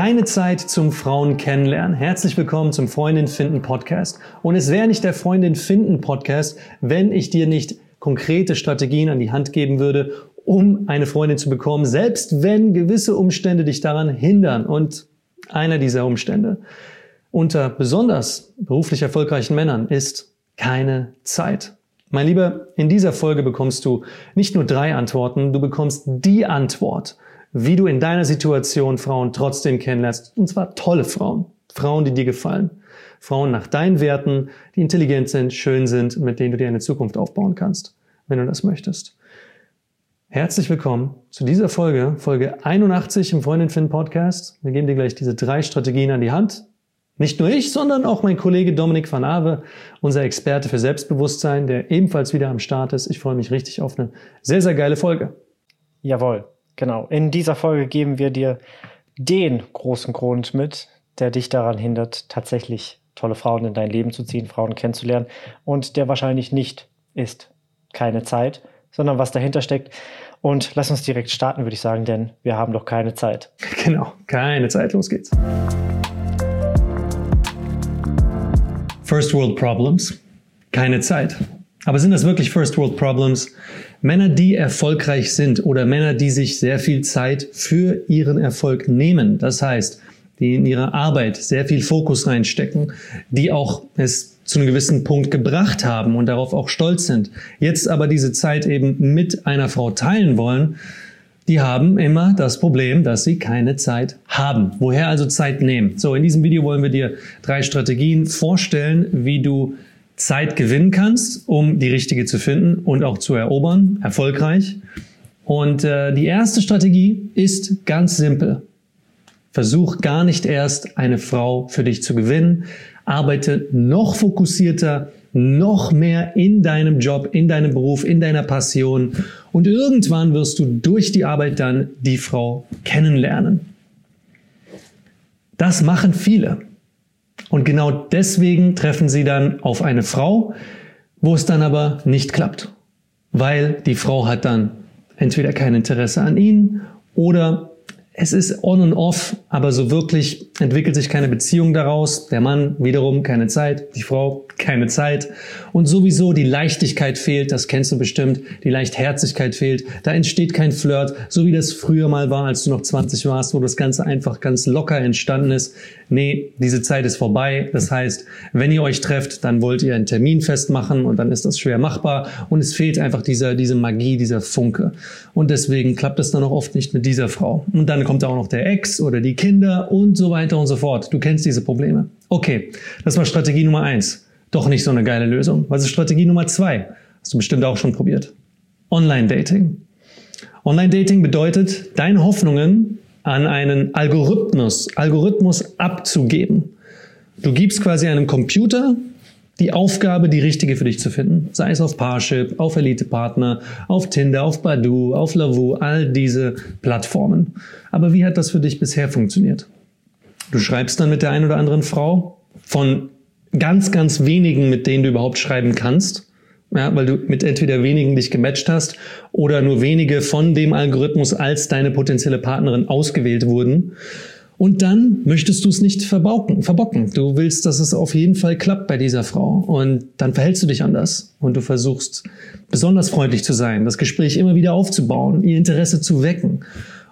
Keine Zeit zum Frauen kennenlernen. Herzlich willkommen zum Freundin finden Podcast. Und es wäre nicht der Freundin finden Podcast, wenn ich dir nicht konkrete Strategien an die Hand geben würde, um eine Freundin zu bekommen, selbst wenn gewisse Umstände dich daran hindern. Und einer dieser Umstände unter besonders beruflich erfolgreichen Männern ist keine Zeit. Mein Lieber, in dieser Folge bekommst du nicht nur drei Antworten, du bekommst die Antwort, wie du in deiner Situation Frauen trotzdem kennenlernst. Und zwar tolle Frauen. Frauen, die dir gefallen. Frauen nach deinen Werten, die intelligent sind, schön sind, mit denen du dir eine Zukunft aufbauen kannst, wenn du das möchtest. Herzlich willkommen zu dieser Folge, Folge 81 im Freundin Finn Podcast. Wir geben dir gleich diese drei Strategien an die Hand, nicht nur ich, sondern auch mein Kollege Dominik van Awe, unser Experte für Selbstbewusstsein, der ebenfalls wieder am Start ist. Ich freue mich richtig auf eine sehr, sehr geile Folge. Jawohl, genau. In dieser Folge geben wir dir den großen Grund mit, der dich daran hindert, tatsächlich tolle Frauen in dein Leben zu ziehen, Frauen kennenzulernen und der wahrscheinlich nicht ist keine Zeit, sondern was dahinter steckt. Und lass uns direkt starten, würde ich sagen, denn wir haben doch keine Zeit. Genau, keine Zeit, los geht's. First World Problems. Keine Zeit. Aber sind das wirklich First World Problems? Männer, die erfolgreich sind oder Männer, die sich sehr viel Zeit für ihren Erfolg nehmen. Das heißt, die in ihrer Arbeit sehr viel Fokus reinstecken, die auch es zu einem gewissen Punkt gebracht haben und darauf auch stolz sind. Jetzt aber diese Zeit eben mit einer Frau teilen wollen, die haben immer das Problem, dass sie keine Zeit haben. Woher also Zeit nehmen? So, in diesem Video wollen wir dir drei Strategien vorstellen, wie du Zeit gewinnen kannst, um die richtige zu finden und auch zu erobern, erfolgreich. Und äh, die erste Strategie ist ganz simpel. Versuch gar nicht erst eine Frau für dich zu gewinnen. Arbeite noch fokussierter, noch mehr in deinem Job, in deinem Beruf, in deiner Passion. Und irgendwann wirst du durch die Arbeit dann die Frau kennenlernen. Das machen viele. Und genau deswegen treffen sie dann auf eine Frau, wo es dann aber nicht klappt. Weil die Frau hat dann entweder kein Interesse an ihnen oder es ist on und off, aber so wirklich entwickelt sich keine Beziehung daraus. Der Mann wiederum keine Zeit, die Frau keine Zeit und sowieso die Leichtigkeit fehlt, das kennst du bestimmt, die Leichtherzigkeit fehlt. Da entsteht kein Flirt, so wie das früher mal war, als du noch 20 warst, wo das Ganze einfach ganz locker entstanden ist. Nee, diese Zeit ist vorbei. Das heißt, wenn ihr euch trefft, dann wollt ihr einen Termin festmachen und dann ist das schwer machbar und es fehlt einfach dieser, diese Magie, dieser Funke. Und deswegen klappt es dann auch oft nicht mit dieser Frau. Und dann kommt auch noch der Ex oder die Kinder und so weiter und so fort. Du kennst diese Probleme. Okay, das war Strategie Nummer eins. Doch nicht so eine geile Lösung. Was ist Strategie Nummer zwei? Hast du bestimmt auch schon probiert. Online-Dating. Online-Dating bedeutet, deine Hoffnungen an einen Algorithmus, Algorithmus abzugeben. Du gibst quasi einem Computer die Aufgabe, die richtige für dich zu finden. Sei es auf Parship, auf Elite Partner, auf Tinder, auf Badu, auf Lavu, all diese Plattformen. Aber wie hat das für dich bisher funktioniert? Du schreibst dann mit der einen oder anderen Frau von ganz, ganz wenigen, mit denen du überhaupt schreiben kannst. Ja, weil du mit entweder wenigen dich gematcht hast oder nur wenige von dem Algorithmus als deine potenzielle Partnerin ausgewählt wurden. Und dann möchtest du es nicht verbauken, verbocken. Du willst, dass es auf jeden Fall klappt bei dieser Frau. Und dann verhältst du dich anders. Und du versuchst besonders freundlich zu sein, das Gespräch immer wieder aufzubauen, ihr Interesse zu wecken.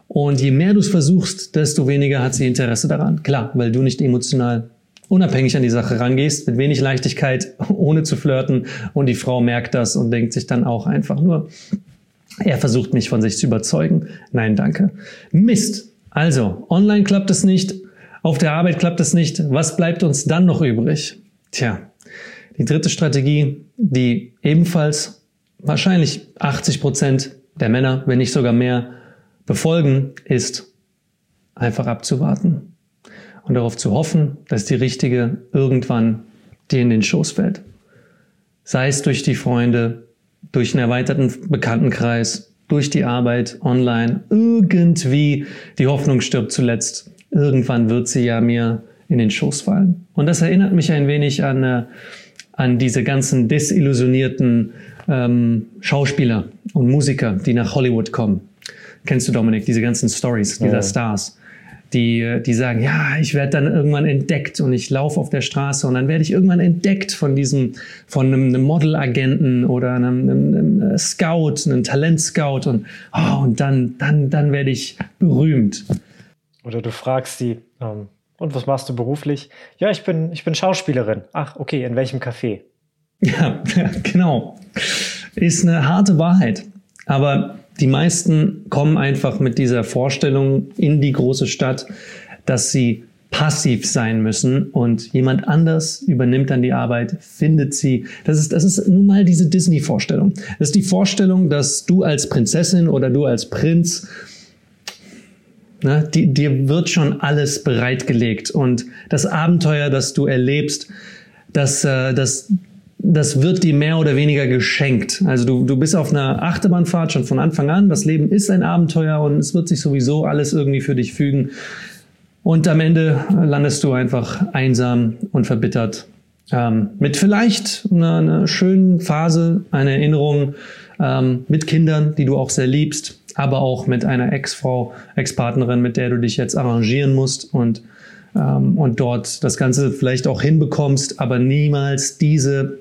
Und je mehr du es versuchst, desto weniger hat sie Interesse daran. Klar, weil du nicht emotional unabhängig an die Sache rangehst, mit wenig Leichtigkeit, ohne zu flirten. Und die Frau merkt das und denkt sich dann auch einfach nur, er versucht mich von sich zu überzeugen. Nein, danke. Mist. Also, online klappt es nicht, auf der Arbeit klappt es nicht. Was bleibt uns dann noch übrig? Tja, die dritte Strategie, die ebenfalls wahrscheinlich 80 Prozent der Männer, wenn nicht sogar mehr, befolgen, ist einfach abzuwarten und darauf zu hoffen, dass die richtige irgendwann dir in den Schoß fällt. Sei es durch die Freunde, durch einen erweiterten Bekanntenkreis, durch die Arbeit online irgendwie die Hoffnung stirbt zuletzt. Irgendwann wird sie ja mir in den Schoß fallen. Und das erinnert mich ein wenig an, äh, an diese ganzen desillusionierten ähm, Schauspieler und Musiker, die nach Hollywood kommen. Kennst du, Dominik, diese ganzen Stories dieser ja. Stars, die, die sagen, ja, ich werde dann irgendwann entdeckt und ich laufe auf der Straße und dann werde ich irgendwann entdeckt von diesem, von einem, einem Modelagenten oder einem, einem, einem äh, Scout, einem Talentscout und, oh, und dann, dann, dann werde ich berühmt. Oder du fragst sie, ähm, und was machst du beruflich? Ja, ich bin, ich bin Schauspielerin. Ach, okay, in welchem Café? Ja, genau. Ist eine harte Wahrheit. Aber die meisten kommen einfach mit dieser Vorstellung in die große Stadt, dass sie passiv sein müssen und jemand anders übernimmt dann die Arbeit, findet sie. Das ist, das ist nun mal diese Disney-Vorstellung. Das ist die Vorstellung, dass du als Prinzessin oder du als Prinz, ne, die, dir wird schon alles bereitgelegt und das Abenteuer, das du erlebst, das, äh, das, das wird dir mehr oder weniger geschenkt. Also du, du bist auf einer Achterbahnfahrt schon von Anfang an. Das Leben ist ein Abenteuer und es wird sich sowieso alles irgendwie für dich fügen. Und am Ende landest du einfach einsam und verbittert. Ähm, mit vielleicht einer, einer, schönen Phase, einer Erinnerung ähm, mit Kindern, die du auch sehr liebst, aber auch mit einer Ex-Frau, Ex-Partnerin, mit der du dich jetzt arrangieren musst und, ähm, und dort das Ganze vielleicht auch hinbekommst, aber niemals diese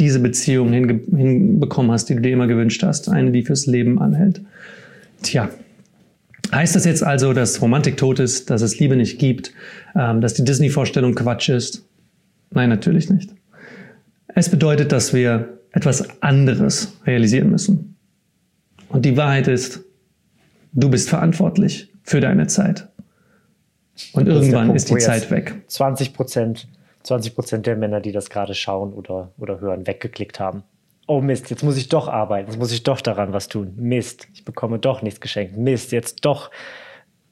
diese Beziehung hinbekommen hast, die du dir immer gewünscht hast. Eine, die fürs Leben anhält. Tja. Heißt das jetzt also, dass Romantik tot ist, dass es Liebe nicht gibt, ähm, dass die Disney-Vorstellung Quatsch ist? Nein, natürlich nicht. Es bedeutet, dass wir etwas anderes realisieren müssen. Und die Wahrheit ist, du bist verantwortlich für deine Zeit. Und irgendwann Punkt, ist die Zeit weg. 20 Prozent 20 Prozent der Männer, die das gerade schauen oder, oder hören, weggeklickt haben. Oh Mist, jetzt muss ich doch arbeiten, jetzt muss ich doch daran was tun. Mist, ich bekomme doch nichts geschenkt. Mist, jetzt doch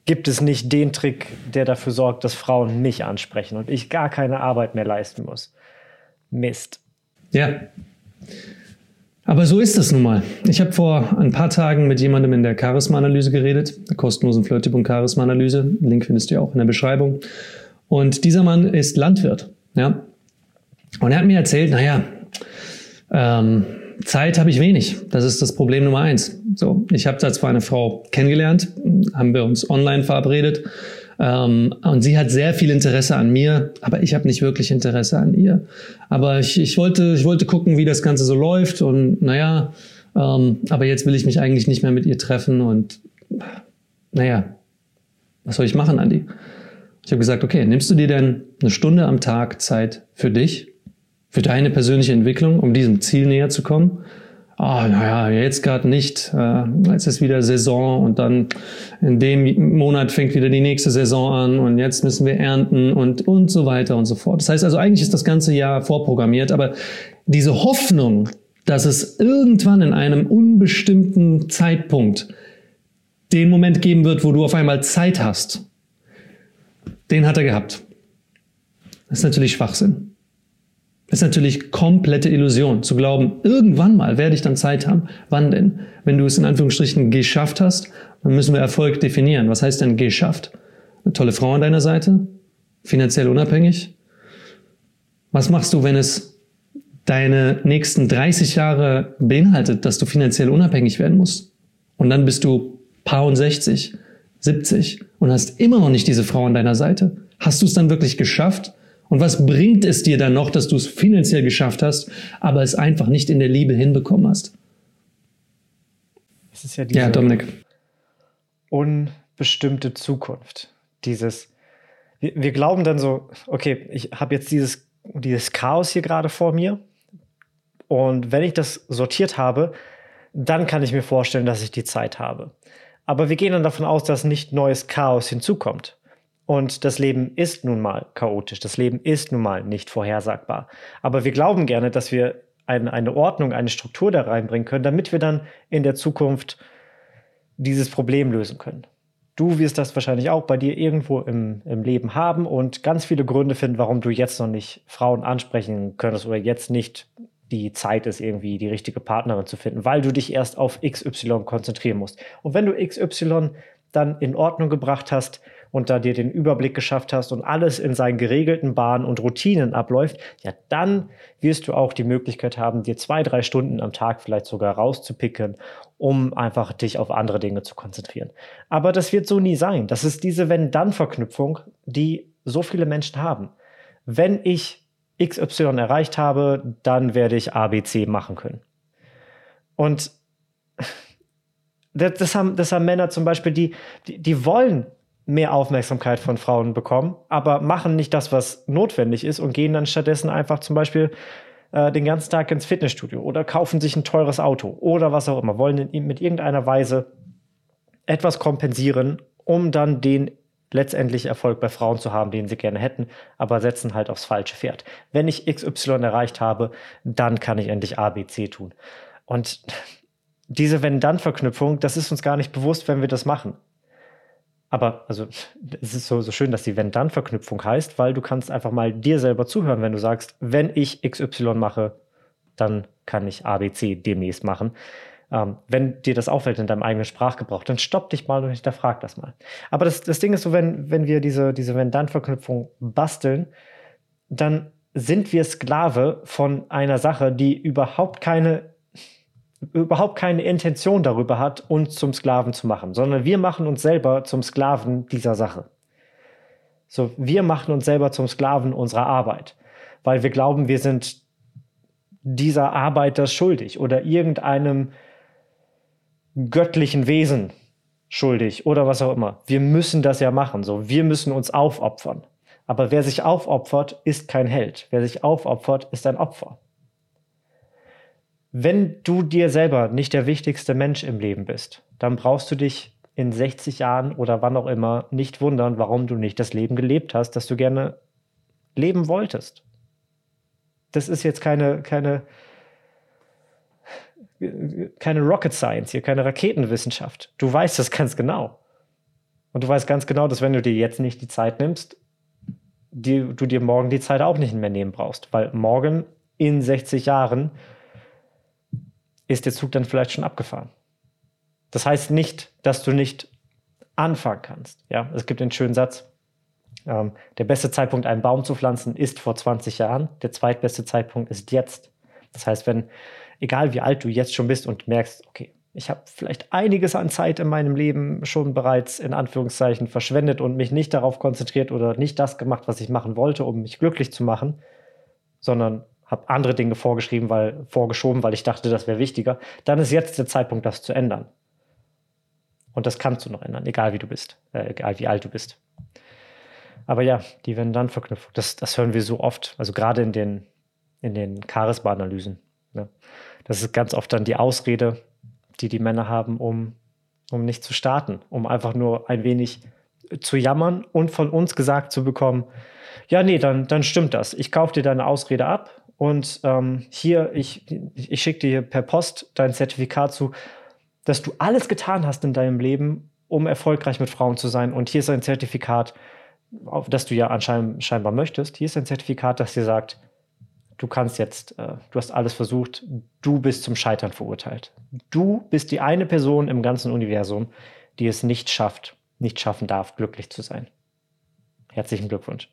gibt es nicht den Trick, der dafür sorgt, dass Frauen mich ansprechen und ich gar keine Arbeit mehr leisten muss. Mist. Ja. Aber so ist es nun mal. Ich habe vor ein paar Tagen mit jemandem in der Charisma-Analyse geredet, der kostenlosen Flirttipp Charisma-Analyse. Link findest du ja auch in der Beschreibung. Und dieser Mann ist Landwirt. Ja. Und er hat mir erzählt, naja, ähm, Zeit habe ich wenig. Das ist das Problem Nummer eins. So, ich habe da zwar eine Frau kennengelernt, haben wir uns online verabredet, ähm, und sie hat sehr viel Interesse an mir, aber ich habe nicht wirklich Interesse an ihr. Aber ich, ich, wollte, ich wollte gucken, wie das Ganze so läuft und naja, ähm, aber jetzt will ich mich eigentlich nicht mehr mit ihr treffen und naja, was soll ich machen, Andi? Ich habe gesagt, okay, nimmst du dir denn eine Stunde am Tag Zeit für dich, für deine persönliche Entwicklung, um diesem Ziel näher zu kommen? Ah, naja, jetzt gerade nicht. Äh, jetzt ist wieder Saison und dann in dem Monat fängt wieder die nächste Saison an und jetzt müssen wir ernten und, und so weiter und so fort. Das heißt also, eigentlich ist das ganze Jahr vorprogrammiert, aber diese Hoffnung, dass es irgendwann in einem unbestimmten Zeitpunkt den Moment geben wird, wo du auf einmal Zeit hast, den hat er gehabt. Das ist natürlich Schwachsinn. Das ist natürlich komplette Illusion, zu glauben, irgendwann mal werde ich dann Zeit haben. Wann denn? Wenn du es in Anführungsstrichen geschafft hast, dann müssen wir Erfolg definieren. Was heißt denn geschafft? Eine tolle Frau an deiner Seite? Finanziell unabhängig? Was machst du, wenn es deine nächsten 30 Jahre beinhaltet, dass du finanziell unabhängig werden musst? Und dann bist du paar und 60 70 und hast immer noch nicht diese Frau an deiner Seite? Hast du es dann wirklich geschafft? Und was bringt es dir dann noch, dass du es finanziell geschafft hast, aber es einfach nicht in der Liebe hinbekommen hast? Es ist ja diese ja, Dominik. unbestimmte Zukunft. Dieses, wir, wir glauben dann so, okay, ich habe jetzt dieses, dieses Chaos hier gerade vor mir. Und wenn ich das sortiert habe, dann kann ich mir vorstellen, dass ich die Zeit habe. Aber wir gehen dann davon aus, dass nicht neues Chaos hinzukommt. Und das Leben ist nun mal chaotisch. Das Leben ist nun mal nicht vorhersagbar. Aber wir glauben gerne, dass wir eine, eine Ordnung, eine Struktur da reinbringen können, damit wir dann in der Zukunft dieses Problem lösen können. Du wirst das wahrscheinlich auch bei dir irgendwo im, im Leben haben und ganz viele Gründe finden, warum du jetzt noch nicht Frauen ansprechen könntest oder jetzt nicht die Zeit ist, irgendwie die richtige Partnerin zu finden, weil du dich erst auf XY konzentrieren musst. Und wenn du XY dann in Ordnung gebracht hast und da dir den Überblick geschafft hast und alles in seinen geregelten Bahnen und Routinen abläuft, ja, dann wirst du auch die Möglichkeit haben, dir zwei, drei Stunden am Tag vielleicht sogar rauszupicken, um einfach dich auf andere Dinge zu konzentrieren. Aber das wird so nie sein. Das ist diese Wenn-Dann-Verknüpfung, die so viele Menschen haben. Wenn ich XY erreicht habe, dann werde ich ABC machen können. Und das, haben, das haben Männer zum Beispiel, die, die, die wollen mehr Aufmerksamkeit von Frauen bekommen, aber machen nicht das, was notwendig ist und gehen dann stattdessen einfach zum Beispiel äh, den ganzen Tag ins Fitnessstudio oder kaufen sich ein teures Auto oder was auch immer, wollen in, mit irgendeiner Weise etwas kompensieren, um dann den letztendlich Erfolg bei Frauen zu haben, den sie gerne hätten, aber setzen halt aufs falsche Pferd. Wenn ich XY erreicht habe, dann kann ich endlich ABC tun. Und diese Wenn-Dann-Verknüpfung, das ist uns gar nicht bewusst, wenn wir das machen. Aber also es ist so, so schön, dass die Wenn-Dann-Verknüpfung heißt, weil du kannst einfach mal dir selber zuhören, wenn du sagst, wenn ich XY mache, dann kann ich ABC demnächst machen. Ähm, wenn dir das auffällt in deinem eigenen Sprachgebrauch, dann stopp dich mal und hinterfrag das mal. Aber das, das Ding ist so, wenn, wenn wir diese, diese Wenn-Dann-Verknüpfung basteln, dann sind wir Sklave von einer Sache, die überhaupt keine überhaupt keine Intention darüber hat, uns zum Sklaven zu machen, sondern wir machen uns selber zum Sklaven dieser Sache. So, wir machen uns selber zum Sklaven unserer Arbeit, weil wir glauben, wir sind dieser Arbeit das schuldig oder irgendeinem göttlichen Wesen schuldig oder was auch immer. Wir müssen das ja machen, so, wir müssen uns aufopfern. Aber wer sich aufopfert, ist kein Held. Wer sich aufopfert, ist ein Opfer wenn du dir selber nicht der wichtigste Mensch im Leben bist, dann brauchst du dich in 60 Jahren oder wann auch immer nicht wundern, warum du nicht das Leben gelebt hast, das du gerne leben wolltest. Das ist jetzt keine, keine, keine Rocket Science hier, keine Raketenwissenschaft. Du weißt das ganz genau. Und du weißt ganz genau, dass wenn du dir jetzt nicht die Zeit nimmst, die, du dir morgen die Zeit auch nicht mehr nehmen brauchst. Weil morgen in 60 Jahren ist der Zug dann vielleicht schon abgefahren. Das heißt nicht, dass du nicht anfangen kannst. Ja, es gibt den schönen Satz. Ähm, der beste Zeitpunkt, einen Baum zu pflanzen, ist vor 20 Jahren. Der zweitbeste Zeitpunkt ist jetzt. Das heißt, wenn, egal wie alt du jetzt schon bist und merkst, okay, ich habe vielleicht einiges an Zeit in meinem Leben schon bereits in Anführungszeichen verschwendet und mich nicht darauf konzentriert oder nicht das gemacht, was ich machen wollte, um mich glücklich zu machen, sondern habe andere Dinge vorgeschrieben, weil vorgeschoben, weil ich dachte, das wäre wichtiger, dann ist jetzt der Zeitpunkt, das zu ändern. Und das kannst du noch ändern, egal wie du bist, äh, egal wie alt du bist. Aber ja, die werden dann verknüpft. Das, das hören wir so oft, also gerade in den, in den Charisma-Analysen. Ne? Das ist ganz oft dann die Ausrede, die die Männer haben, um, um nicht zu starten, um einfach nur ein wenig zu jammern und von uns gesagt zu bekommen, ja, nee, dann, dann stimmt das. Ich kaufe dir deine Ausrede ab und ähm, hier, ich, ich schicke dir per Post dein Zertifikat zu, dass du alles getan hast in deinem Leben, um erfolgreich mit Frauen zu sein. Und hier ist ein Zertifikat, auf das du ja anscheinend scheinbar möchtest. Hier ist ein Zertifikat, das dir sagt, du kannst jetzt, äh, du hast alles versucht, du bist zum Scheitern verurteilt. Du bist die eine Person im ganzen Universum, die es nicht schafft, nicht schaffen darf, glücklich zu sein. Herzlichen Glückwunsch.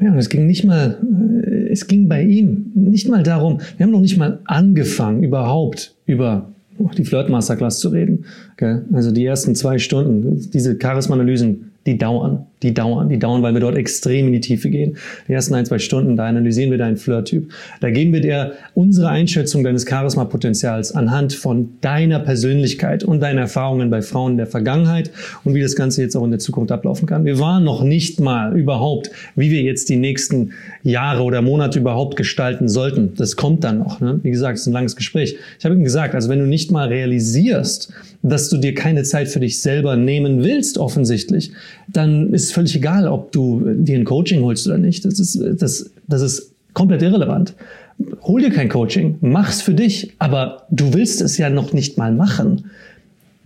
Ja, und es ging nicht mal, äh, es ging bei ihm nicht mal darum, wir haben noch nicht mal angefangen, überhaupt über die Flirt Masterclass zu reden. Okay? Also die ersten zwei Stunden, diese Charisma-Analysen, die dauern, die dauern, die dauern, weil wir dort extrem in die Tiefe gehen. Die ersten ein, zwei Stunden, da analysieren wir deinen Flirt-Typ. Da geben wir dir unsere Einschätzung deines Charisma-Potenzials anhand von deiner Persönlichkeit und deinen Erfahrungen bei Frauen der Vergangenheit und wie das Ganze jetzt auch in der Zukunft ablaufen kann. Wir waren noch nicht mal überhaupt, wie wir jetzt die nächsten Jahre oder Monate überhaupt gestalten sollten. Das kommt dann noch. Ne? Wie gesagt, es ist ein langes Gespräch. Ich habe ihm gesagt, also wenn du nicht mal realisierst, dass du dir keine Zeit für dich selber nehmen willst, offensichtlich, dann ist völlig egal, ob du dir ein Coaching holst oder nicht. Das ist, das, das ist komplett irrelevant. Hol dir kein Coaching, mach's für dich, aber du willst es ja noch nicht mal machen.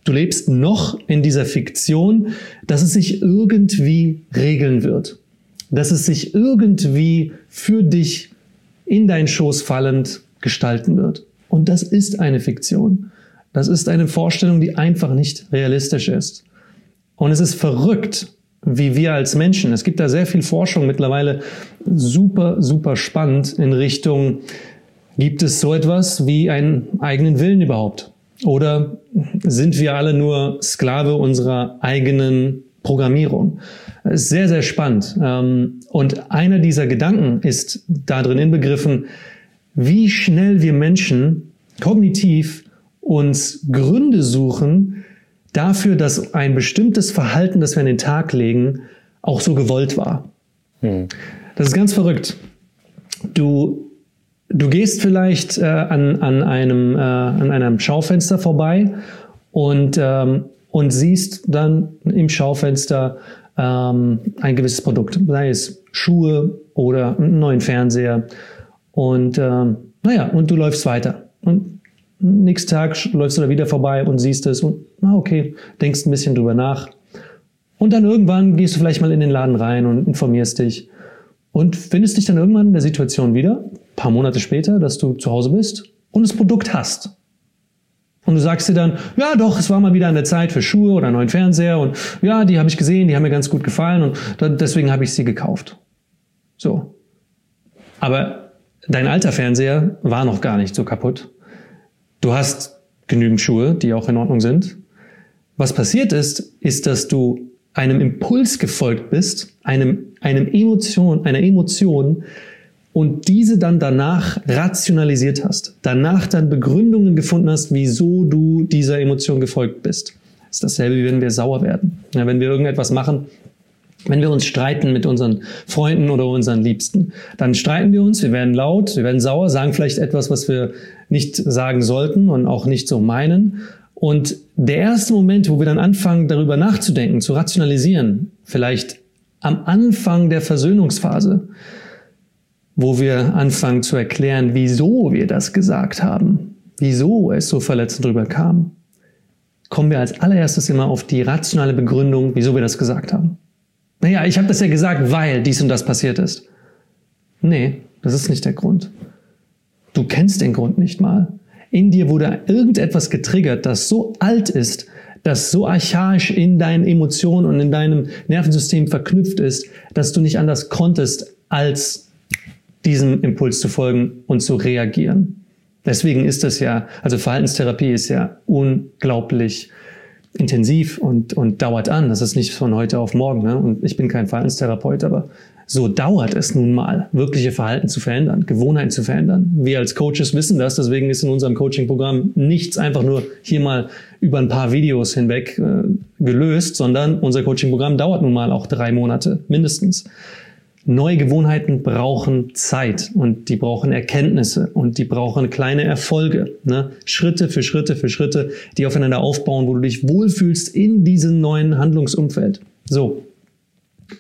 Du lebst noch in dieser Fiktion, dass es sich irgendwie regeln wird. Dass es sich irgendwie für dich in deinen Schoß fallend gestalten wird. Und das ist eine Fiktion. Das ist eine Vorstellung, die einfach nicht realistisch ist. Und es ist verrückt, wie wir als Menschen. Es gibt da sehr viel Forschung mittlerweile, super, super spannend in Richtung, gibt es so etwas wie einen eigenen Willen überhaupt? Oder sind wir alle nur Sklave unserer eigenen Programmierung? ist sehr, sehr spannend. Ähm, und einer dieser Gedanken ist da drin inbegriffen, wie schnell wir Menschen kognitiv uns Gründe suchen dafür, dass ein bestimmtes Verhalten, das wir an den Tag legen, auch so gewollt war. Hm. Das ist ganz verrückt. Du, du gehst vielleicht äh, an, an, einem, äh, an einem Schaufenster vorbei und, ähm, und siehst dann im Schaufenster ähm, ein gewisses Produkt, sei es Schuhe oder einen neuen Fernseher. Und ähm, naja, und du läufst weiter. Und nächsten Tag läufst du da wieder vorbei und siehst es und, na okay, denkst ein bisschen drüber nach. Und dann irgendwann gehst du vielleicht mal in den Laden rein und informierst dich und findest dich dann irgendwann in der Situation wieder, paar Monate später, dass du zu Hause bist und das Produkt hast. Und du sagst dir dann, ja doch, es war mal wieder an der Zeit für Schuhe oder einen neuen Fernseher und ja, die habe ich gesehen, die haben mir ganz gut gefallen und deswegen habe ich sie gekauft. So. Aber dein alter Fernseher war noch gar nicht so kaputt. Du hast genügend Schuhe, die auch in Ordnung sind. Was passiert ist, ist, dass du einem Impuls gefolgt bist, einem, einem Emotion, einer Emotion, und diese dann danach rationalisiert hast, danach dann Begründungen gefunden hast, wieso du dieser Emotion gefolgt bist. Das ist dasselbe, wie wenn wir sauer werden. Ja, wenn wir irgendetwas machen, wenn wir uns streiten mit unseren Freunden oder unseren Liebsten, dann streiten wir uns, wir werden laut, wir werden sauer, sagen vielleicht etwas, was wir nicht sagen sollten und auch nicht so meinen. Und der erste Moment, wo wir dann anfangen, darüber nachzudenken, zu rationalisieren, vielleicht am Anfang der Versöhnungsphase, wo wir anfangen zu erklären, wieso wir das gesagt haben, wieso es so verletzend drüber kam, kommen wir als allererstes immer auf die rationale Begründung, wieso wir das gesagt haben. Naja, ich habe das ja gesagt, weil dies und das passiert ist. Nee, das ist nicht der Grund. Du kennst den Grund nicht mal. In dir wurde irgendetwas getriggert, das so alt ist, das so archaisch in deinen Emotionen und in deinem Nervensystem verknüpft ist, dass du nicht anders konntest, als diesem Impuls zu folgen und zu reagieren. Deswegen ist das ja, also Verhaltenstherapie ist ja unglaublich intensiv und, und dauert an. Das ist nicht von heute auf morgen. Ne? Und ich bin kein Verhaltenstherapeut, aber so dauert es nun mal, wirkliche Verhalten zu verändern, Gewohnheiten zu verändern. Wir als Coaches wissen das, deswegen ist in unserem Coaching-Programm nichts einfach nur hier mal über ein paar Videos hinweg äh, gelöst, sondern unser Coaching-Programm dauert nun mal auch drei Monate mindestens. Neue Gewohnheiten brauchen Zeit und die brauchen Erkenntnisse und die brauchen kleine Erfolge. Ne? Schritte für Schritte für Schritte, die aufeinander aufbauen, wo du dich wohlfühlst in diesem neuen Handlungsumfeld. So.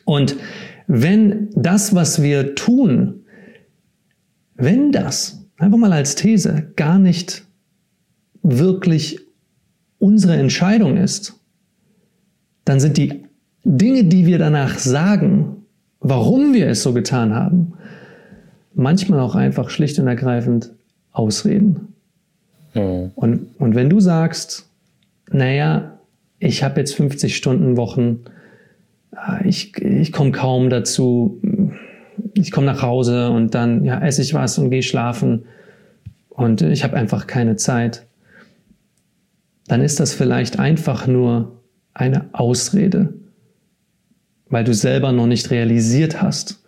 Und wenn das, was wir tun, wenn das, einfach mal als These, gar nicht wirklich unsere Entscheidung ist, dann sind die Dinge, die wir danach sagen, warum wir es so getan haben, manchmal auch einfach schlicht und ergreifend Ausreden. Mhm. Und, und wenn du sagst, naja, ich habe jetzt 50 Stunden Wochen, ich, ich komme kaum dazu, ich komme nach Hause und dann ja, esse ich was und gehe schlafen und ich habe einfach keine Zeit, dann ist das vielleicht einfach nur eine Ausrede weil du selber noch nicht realisiert hast,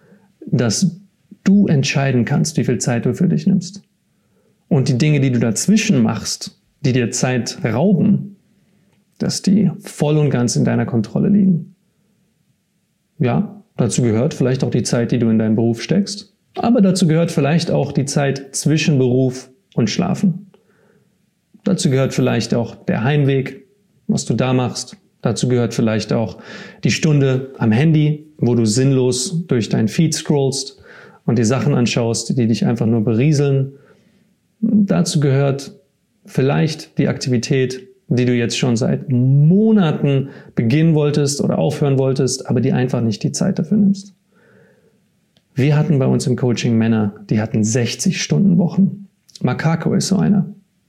dass du entscheiden kannst, wie viel Zeit du für dich nimmst. Und die Dinge, die du dazwischen machst, die dir Zeit rauben, dass die voll und ganz in deiner Kontrolle liegen. Ja, dazu gehört vielleicht auch die Zeit, die du in deinen Beruf steckst, aber dazu gehört vielleicht auch die Zeit zwischen Beruf und Schlafen. Dazu gehört vielleicht auch der Heimweg, was du da machst, Dazu gehört vielleicht auch die Stunde am Handy, wo du sinnlos durch dein Feed scrollst und die Sachen anschaust, die dich einfach nur berieseln. Dazu gehört vielleicht die Aktivität, die du jetzt schon seit Monaten beginnen wolltest oder aufhören wolltest, aber die einfach nicht die Zeit dafür nimmst. Wir hatten bei uns im Coaching Männer, die hatten 60 Stunden Wochen. Makako ist so einer.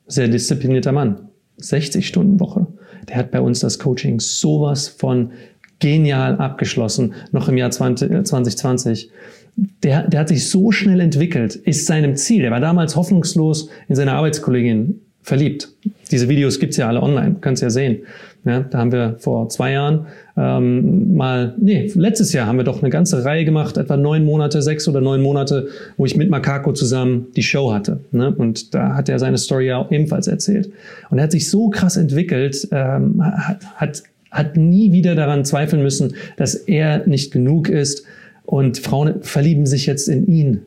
Sehr disziplinierter Mann. 60 Stunden Woche der hat bei uns das Coaching sowas von genial abgeschlossen, noch im Jahr 20, 2020. Äh, der, der hat sich so schnell entwickelt, ist seinem Ziel. Der war damals hoffnungslos in seine Arbeitskollegin verliebt. Diese Videos gibt's ja alle online, kannst ja sehen. Ja, da haben wir vor zwei Jahren ähm, mal, nee, letztes Jahr haben wir doch eine ganze Reihe gemacht, etwa neun Monate, sechs oder neun Monate, wo ich mit Makako zusammen die Show hatte. Ne? Und da hat er seine Story ja ebenfalls erzählt. Und er hat sich so krass entwickelt, ähm, hat, hat, hat nie wieder daran zweifeln müssen, dass er nicht genug ist. Und Frauen verlieben sich jetzt in ihn.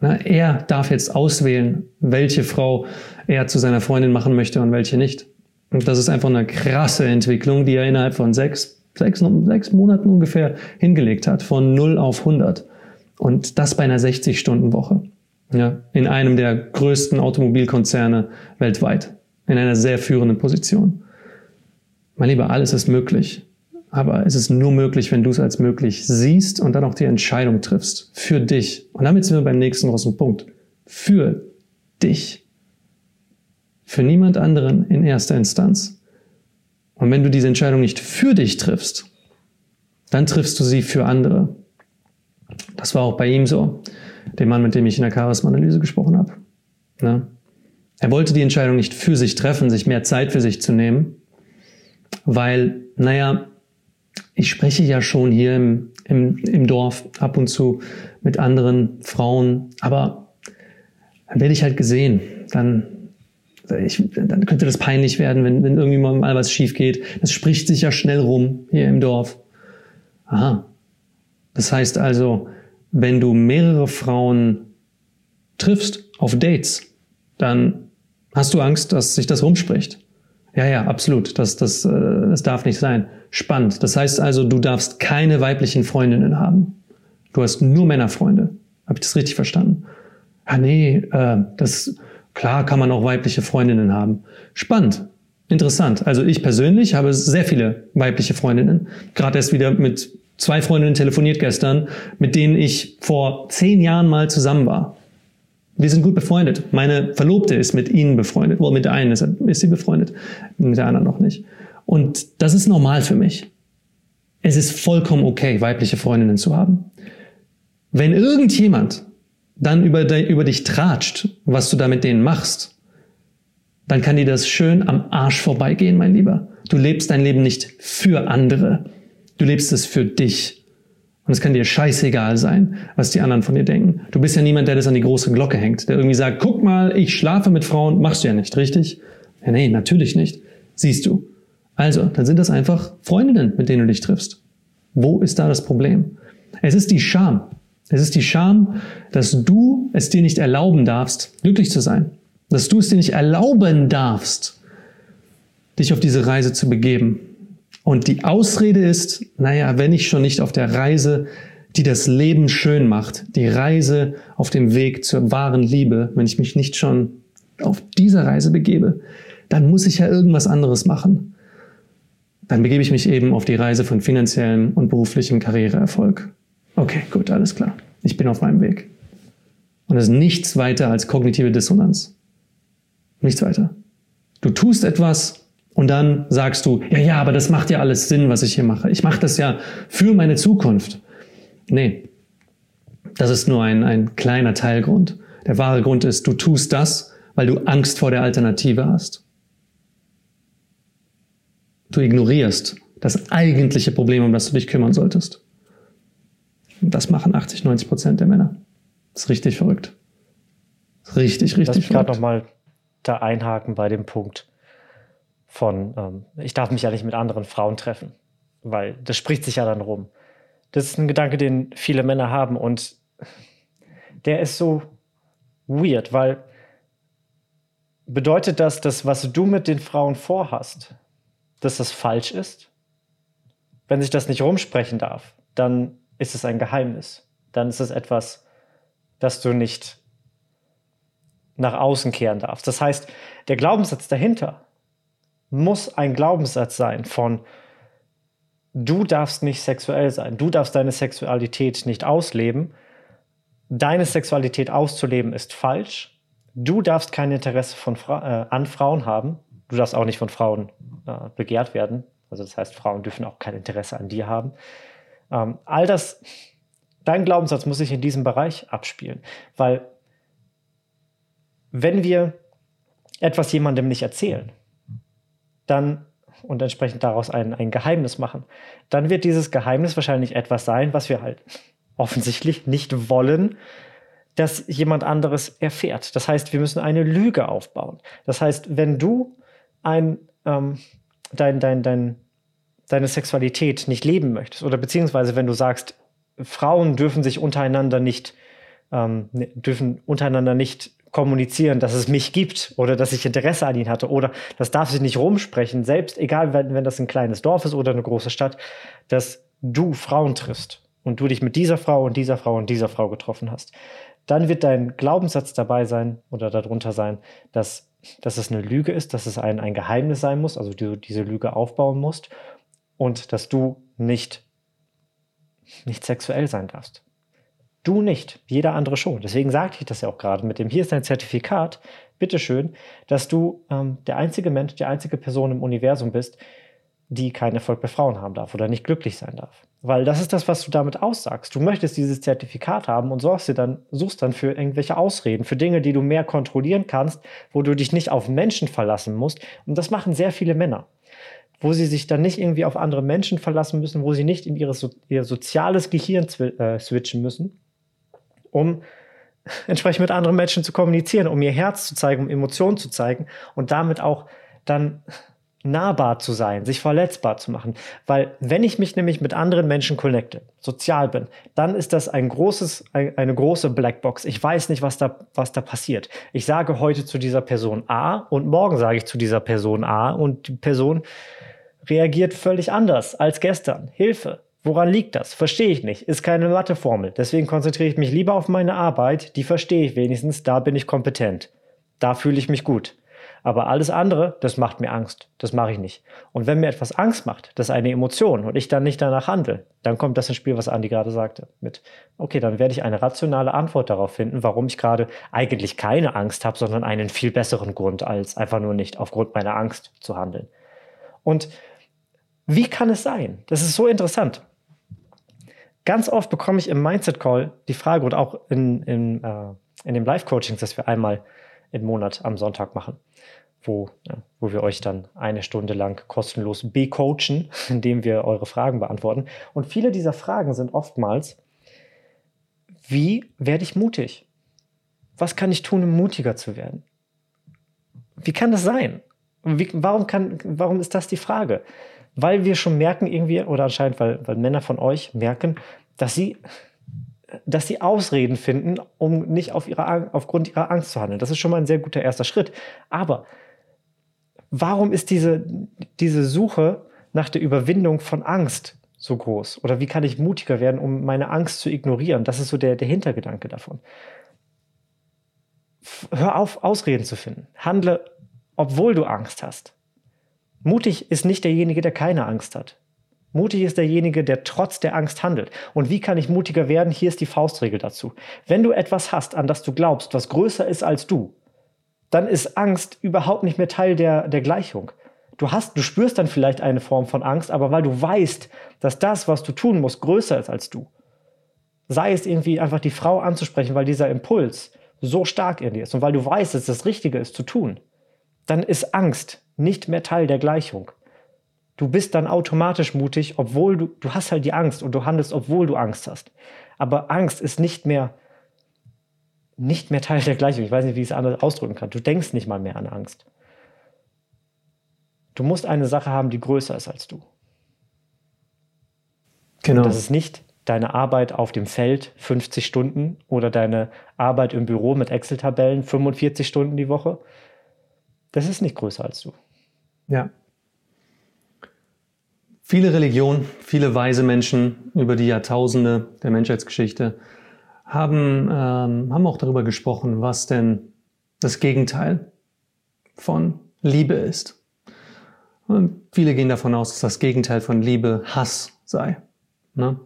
Er darf jetzt auswählen, welche Frau er zu seiner Freundin machen möchte und welche nicht. Und das ist einfach eine krasse Entwicklung, die er innerhalb von sechs, sechs, sechs Monaten ungefähr hingelegt hat, von 0 auf 100. Und das bei einer 60-Stunden-Woche. Ja, in einem der größten Automobilkonzerne weltweit. In einer sehr führenden Position. Mein Lieber, alles ist möglich. Aber es ist nur möglich, wenn du es als möglich siehst und dann auch die Entscheidung triffst. Für dich. Und damit sind wir beim nächsten großen Punkt. Für dich für niemand anderen in erster Instanz. Und wenn du diese Entscheidung nicht für dich triffst, dann triffst du sie für andere. Das war auch bei ihm so, dem Mann, mit dem ich in der Charisma-Analyse gesprochen habe. Ne? Er wollte die Entscheidung nicht für sich treffen, sich mehr Zeit für sich zu nehmen, weil, naja, ich spreche ja schon hier im, im, im Dorf ab und zu mit anderen Frauen, aber dann werde ich halt gesehen, dann ich, dann könnte das peinlich werden, wenn, wenn irgendwie mal was schief geht. Das spricht sich ja schnell rum hier im Dorf. Aha. Das heißt also, wenn du mehrere Frauen triffst auf Dates, dann hast du Angst, dass sich das rumspricht. Ja, ja, absolut. Das, das, äh, das darf nicht sein. Spannend. Das heißt also, du darfst keine weiblichen Freundinnen haben. Du hast nur Männerfreunde. Habe ich das richtig verstanden? Ah, nee, äh, das, Klar kann man auch weibliche Freundinnen haben. Spannend. Interessant. Also ich persönlich habe sehr viele weibliche Freundinnen. Gerade erst wieder mit zwei Freundinnen telefoniert gestern, mit denen ich vor zehn Jahren mal zusammen war. Wir sind gut befreundet. Meine Verlobte ist mit ihnen befreundet. Wohl mit der einen ist, ist sie befreundet, mit der anderen noch nicht. Und das ist normal für mich. Es ist vollkommen okay, weibliche Freundinnen zu haben. Wenn irgendjemand dann über, de, über dich tratscht, was du da mit denen machst, dann kann dir das schön am Arsch vorbeigehen, mein Lieber. Du lebst dein Leben nicht für andere. Du lebst es für dich. Und es kann dir scheißegal sein, was die anderen von dir denken. Du bist ja niemand, der das an die große Glocke hängt, der irgendwie sagt, guck mal, ich schlafe mit Frauen, machst du ja nicht, richtig? Ja, nee, natürlich nicht. Siehst du. Also, dann sind das einfach Freundinnen, mit denen du dich triffst. Wo ist da das Problem? Es ist die Scham. Es ist die Scham, dass du es dir nicht erlauben darfst, glücklich zu sein. Dass du es dir nicht erlauben darfst, dich auf diese Reise zu begeben. Und die Ausrede ist, naja, wenn ich schon nicht auf der Reise, die das Leben schön macht, die Reise auf dem Weg zur wahren Liebe, wenn ich mich nicht schon auf dieser Reise begebe, dann muss ich ja irgendwas anderes machen. Dann begebe ich mich eben auf die Reise von finanziellem und beruflichem Karriereerfolg. Okay, gut, alles klar. Ich bin auf meinem Weg. Und es ist nichts weiter als kognitive Dissonanz. Nichts weiter. Du tust etwas und dann sagst du, ja, ja, aber das macht ja alles Sinn, was ich hier mache. Ich mache das ja für meine Zukunft. Nee, das ist nur ein, ein kleiner Teilgrund. Der wahre Grund ist, du tust das, weil du Angst vor der Alternative hast. Du ignorierst das eigentliche Problem, um das du dich kümmern solltest. Und das machen 80, 90 Prozent der Männer. Das ist richtig verrückt. Richtig, richtig Lass mich gerade nochmal da einhaken bei dem Punkt von, ähm, ich darf mich ja nicht mit anderen Frauen treffen, weil das spricht sich ja dann rum. Das ist ein Gedanke, den viele Männer haben und der ist so weird, weil bedeutet das, dass was du mit den Frauen vorhast, dass das falsch ist? Wenn sich das nicht rumsprechen darf, dann ist es ein Geheimnis. Dann ist es etwas, das du nicht nach außen kehren darfst. Das heißt, der Glaubenssatz dahinter muss ein Glaubenssatz sein von, du darfst nicht sexuell sein, du darfst deine Sexualität nicht ausleben, deine Sexualität auszuleben ist falsch, du darfst kein Interesse von äh, an Frauen haben, du darfst auch nicht von Frauen äh, begehrt werden, Also das heißt, Frauen dürfen auch kein Interesse an dir haben. Ähm, all das, dein Glaubenssatz muss sich in diesem Bereich abspielen, weil wenn wir etwas jemandem nicht erzählen, dann und entsprechend daraus ein, ein Geheimnis machen, dann wird dieses Geheimnis wahrscheinlich etwas sein, was wir halt offensichtlich nicht wollen, dass jemand anderes erfährt. Das heißt, wir müssen eine Lüge aufbauen. Das heißt, wenn du ein, ähm, dein, dein, dein, deine Sexualität nicht leben möchtest. Oder beziehungsweise wenn du sagst, Frauen dürfen sich untereinander nicht, ähm, ne, dürfen untereinander nicht kommunizieren, dass es mich gibt oder dass ich Interesse an ihnen hatte oder das darf sich nicht rumsprechen, selbst egal, wenn, wenn das ein kleines Dorf ist oder eine große Stadt, dass du Frauen triffst und du dich mit dieser Frau und dieser Frau und dieser Frau getroffen hast, dann wird dein Glaubenssatz dabei sein oder darunter sein, dass, dass es eine Lüge ist, dass es ein, ein Geheimnis sein muss, also du diese Lüge aufbauen musst und dass du nicht, nicht sexuell sein darfst. Du nicht, jeder andere schon. Deswegen sagte ich das ja auch gerade mit dem, hier ist dein Zertifikat, bitteschön, dass du ähm, der einzige Mensch, die einzige Person im Universum bist, die keinen Erfolg bei Frauen haben darf oder nicht glücklich sein darf. Weil das ist das, was du damit aussagst. Du möchtest dieses Zertifikat haben und sorgst dir dann, suchst dann für irgendwelche Ausreden, für Dinge, die du mehr kontrollieren kannst, wo du dich nicht auf Menschen verlassen musst. Und das machen sehr viele Männer. Wo sie sich dann nicht irgendwie auf andere Menschen verlassen müssen, wo sie nicht in ihre, ihr soziales Gehirn äh, switchen müssen, um entsprechend mit anderen Menschen zu kommunizieren, um ihr Herz zu zeigen, um Emotionen zu zeigen und damit auch dann nahbar zu sein, sich verletzbar zu machen. Weil wenn ich mich nämlich mit anderen Menschen connecte, sozial bin, dann ist das ein großes, eine große Blackbox. Ich weiß nicht, was da, was da passiert. Ich sage heute zu dieser Person A und morgen sage ich zu dieser Person A und die Person reagiert völlig anders als gestern. Hilfe. Woran liegt das? Verstehe ich nicht. Ist keine Matheformel. Deswegen konzentriere ich mich lieber auf meine Arbeit. Die verstehe ich wenigstens. Da bin ich kompetent. Da fühle ich mich gut. Aber alles andere, das macht mir Angst. Das mache ich nicht. Und wenn mir etwas Angst macht, das ist eine Emotion und ich dann nicht danach handle, dann kommt das ins Spiel, was Andi gerade sagte. Mit, okay, dann werde ich eine rationale Antwort darauf finden, warum ich gerade eigentlich keine Angst habe, sondern einen viel besseren Grund, als einfach nur nicht aufgrund meiner Angst zu handeln. Und wie kann es sein? Das ist so interessant. Ganz oft bekomme ich im Mindset Call die Frage und auch in, in, äh, in dem Live-Coaching, das wir einmal im Monat am Sonntag machen, wo, ja, wo wir euch dann eine Stunde lang kostenlos becoachen, indem wir eure Fragen beantworten. Und viele dieser Fragen sind oftmals, wie werde ich mutig? Was kann ich tun, um mutiger zu werden? Wie kann das sein? Wie, warum, kann, warum ist das die Frage? Weil wir schon merken irgendwie, oder anscheinend, weil, weil Männer von euch merken, dass sie dass sie Ausreden finden, um nicht auf ihre, aufgrund ihrer Angst zu handeln. Das ist schon mal ein sehr guter erster Schritt. Aber warum ist diese, diese Suche nach der Überwindung von Angst so groß? Oder wie kann ich mutiger werden, um meine Angst zu ignorieren? Das ist so der, der Hintergedanke davon. Hör auf, Ausreden zu finden. Handle, obwohl du Angst hast. Mutig ist nicht derjenige, der keine Angst hat. Mutig ist derjenige, der trotz der Angst handelt. Und wie kann ich mutiger werden? Hier ist die Faustregel dazu. Wenn du etwas hast, an das du glaubst, was größer ist als du, dann ist Angst überhaupt nicht mehr Teil der, der Gleichung. Du hast, du spürst dann vielleicht eine Form von Angst, aber weil du weißt, dass das, was du tun musst, größer ist als du. Sei es irgendwie einfach die Frau anzusprechen, weil dieser Impuls so stark in dir ist und weil du weißt, dass das Richtige ist zu tun, dann ist Angst nicht mehr Teil der Gleichung du bist dann automatisch mutig, obwohl du, du hast halt die Angst und du handelst, obwohl du Angst hast. Aber Angst ist nicht mehr, nicht mehr Teil der Gleichung. Ich weiß nicht, wie ich es anders ausdrücken kann. Du denkst nicht mal mehr an Angst. Du musst eine Sache haben, die größer ist als du. Genau. Und das ist nicht deine Arbeit auf dem Feld 50 Stunden oder deine Arbeit im Büro mit Excel-Tabellen 45 Stunden die Woche. Das ist nicht größer als du. Ja, Viele Religionen, viele weise Menschen über die Jahrtausende der Menschheitsgeschichte haben, ähm, haben auch darüber gesprochen, was denn das Gegenteil von Liebe ist. Und viele gehen davon aus, dass das Gegenteil von Liebe Hass sei. Ne?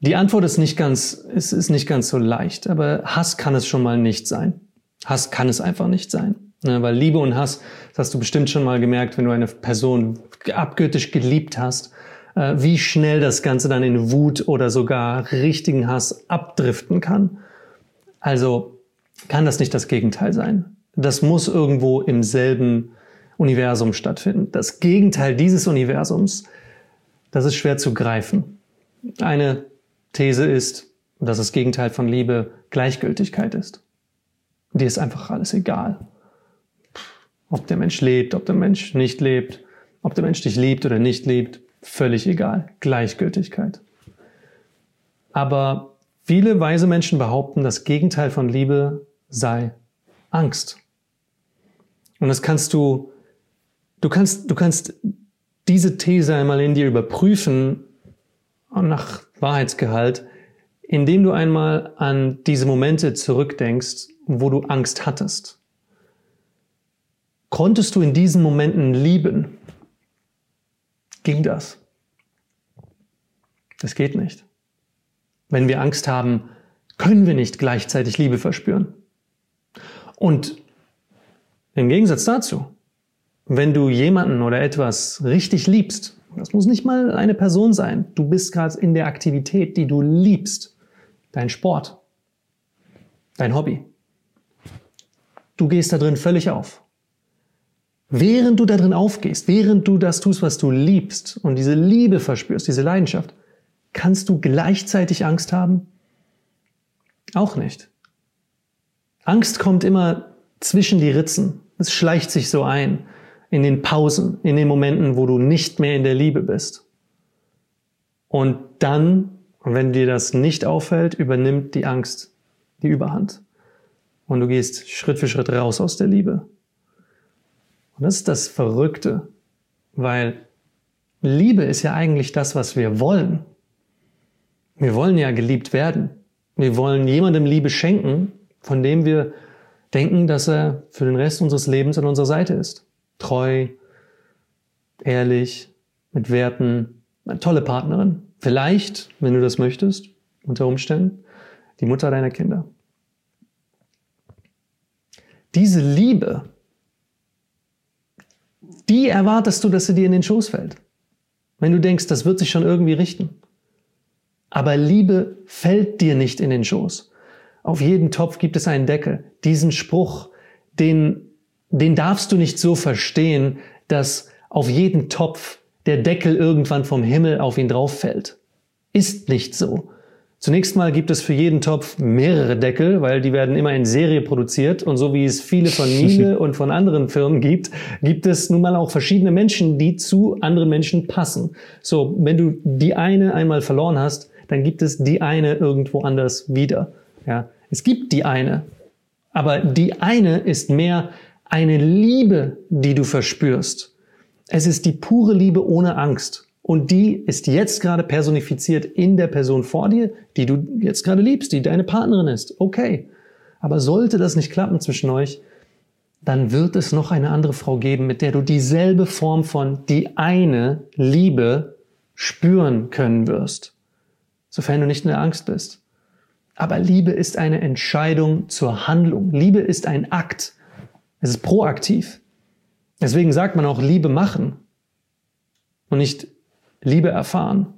Die Antwort ist nicht ganz, ist, ist nicht ganz so leicht, aber Hass kann es schon mal nicht sein. Hass kann es einfach nicht sein. Ne, weil Liebe und Hass, das hast du bestimmt schon mal gemerkt, wenn du eine Person abgöttisch geliebt hast, äh, wie schnell das Ganze dann in Wut oder sogar richtigen Hass abdriften kann. Also kann das nicht das Gegenteil sein. Das muss irgendwo im selben Universum stattfinden. Das Gegenteil dieses Universums, das ist schwer zu greifen. Eine These ist, dass das Gegenteil von Liebe Gleichgültigkeit ist. Dir ist einfach alles egal. Ob der Mensch lebt, ob der Mensch nicht lebt, ob der Mensch dich liebt oder nicht liebt, völlig egal. Gleichgültigkeit. Aber viele weise Menschen behaupten, das Gegenteil von Liebe sei Angst. Und das kannst du, du kannst, du kannst diese These einmal in dir überprüfen nach Wahrheitsgehalt, indem du einmal an diese Momente zurückdenkst, wo du Angst hattest. Konntest du in diesen Momenten lieben? Ging das? Das geht nicht. Wenn wir Angst haben, können wir nicht gleichzeitig Liebe verspüren. Und im Gegensatz dazu, wenn du jemanden oder etwas richtig liebst, das muss nicht mal eine Person sein, du bist gerade in der Aktivität, die du liebst, dein Sport, dein Hobby. Du gehst da drin völlig auf. Während du da drin aufgehst, während du das tust, was du liebst und diese Liebe verspürst, diese Leidenschaft, kannst du gleichzeitig Angst haben? Auch nicht. Angst kommt immer zwischen die Ritzen. Es schleicht sich so ein in den Pausen, in den Momenten, wo du nicht mehr in der Liebe bist. Und dann, wenn dir das nicht auffällt, übernimmt die Angst die Überhand. Und du gehst Schritt für Schritt raus aus der Liebe. Und das ist das Verrückte, weil Liebe ist ja eigentlich das, was wir wollen. Wir wollen ja geliebt werden. Wir wollen jemandem Liebe schenken, von dem wir denken, dass er für den Rest unseres Lebens an unserer Seite ist. Treu, ehrlich, mit Werten, eine tolle Partnerin. Vielleicht, wenn du das möchtest, unter Umständen, die Mutter deiner Kinder. Diese Liebe die erwartest du, dass sie dir in den Schoß fällt. Wenn du denkst, das wird sich schon irgendwie richten. Aber Liebe fällt dir nicht in den Schoß. Auf jeden Topf gibt es einen Deckel. Diesen Spruch, den, den darfst du nicht so verstehen, dass auf jeden Topf der Deckel irgendwann vom Himmel auf ihn drauf fällt. Ist nicht so. Zunächst mal gibt es für jeden Topf mehrere Deckel, weil die werden immer in Serie produziert. Und so wie es viele von Miele und von anderen Firmen gibt, gibt es nun mal auch verschiedene Menschen, die zu anderen Menschen passen. So, wenn du die eine einmal verloren hast, dann gibt es die eine irgendwo anders wieder. Ja, es gibt die eine. Aber die eine ist mehr eine Liebe, die du verspürst. Es ist die pure Liebe ohne Angst. Und die ist jetzt gerade personifiziert in der Person vor dir, die du jetzt gerade liebst, die deine Partnerin ist. Okay. Aber sollte das nicht klappen zwischen euch, dann wird es noch eine andere Frau geben, mit der du dieselbe Form von die eine Liebe spüren können wirst. Sofern du nicht in der Angst bist. Aber Liebe ist eine Entscheidung zur Handlung. Liebe ist ein Akt. Es ist proaktiv. Deswegen sagt man auch Liebe machen und nicht Liebe erfahren.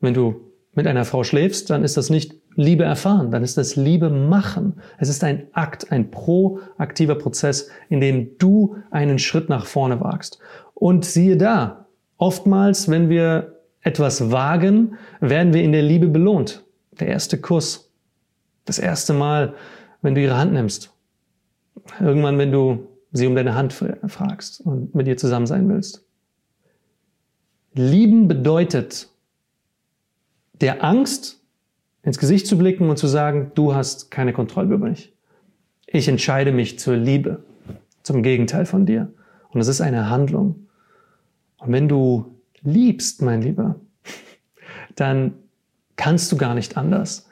Wenn du mit einer Frau schläfst, dann ist das nicht Liebe erfahren, dann ist das Liebe machen. Es ist ein Akt, ein proaktiver Prozess, in dem du einen Schritt nach vorne wagst. Und siehe da, oftmals, wenn wir etwas wagen, werden wir in der Liebe belohnt. Der erste Kuss, das erste Mal, wenn du ihre Hand nimmst. Irgendwann, wenn du sie um deine Hand fragst und mit ihr zusammen sein willst. Lieben bedeutet, der Angst ins Gesicht zu blicken und zu sagen, du hast keine Kontrolle über mich. Ich entscheide mich zur Liebe, zum Gegenteil von dir. Und es ist eine Handlung. Und wenn du liebst, mein Lieber, dann kannst du gar nicht anders,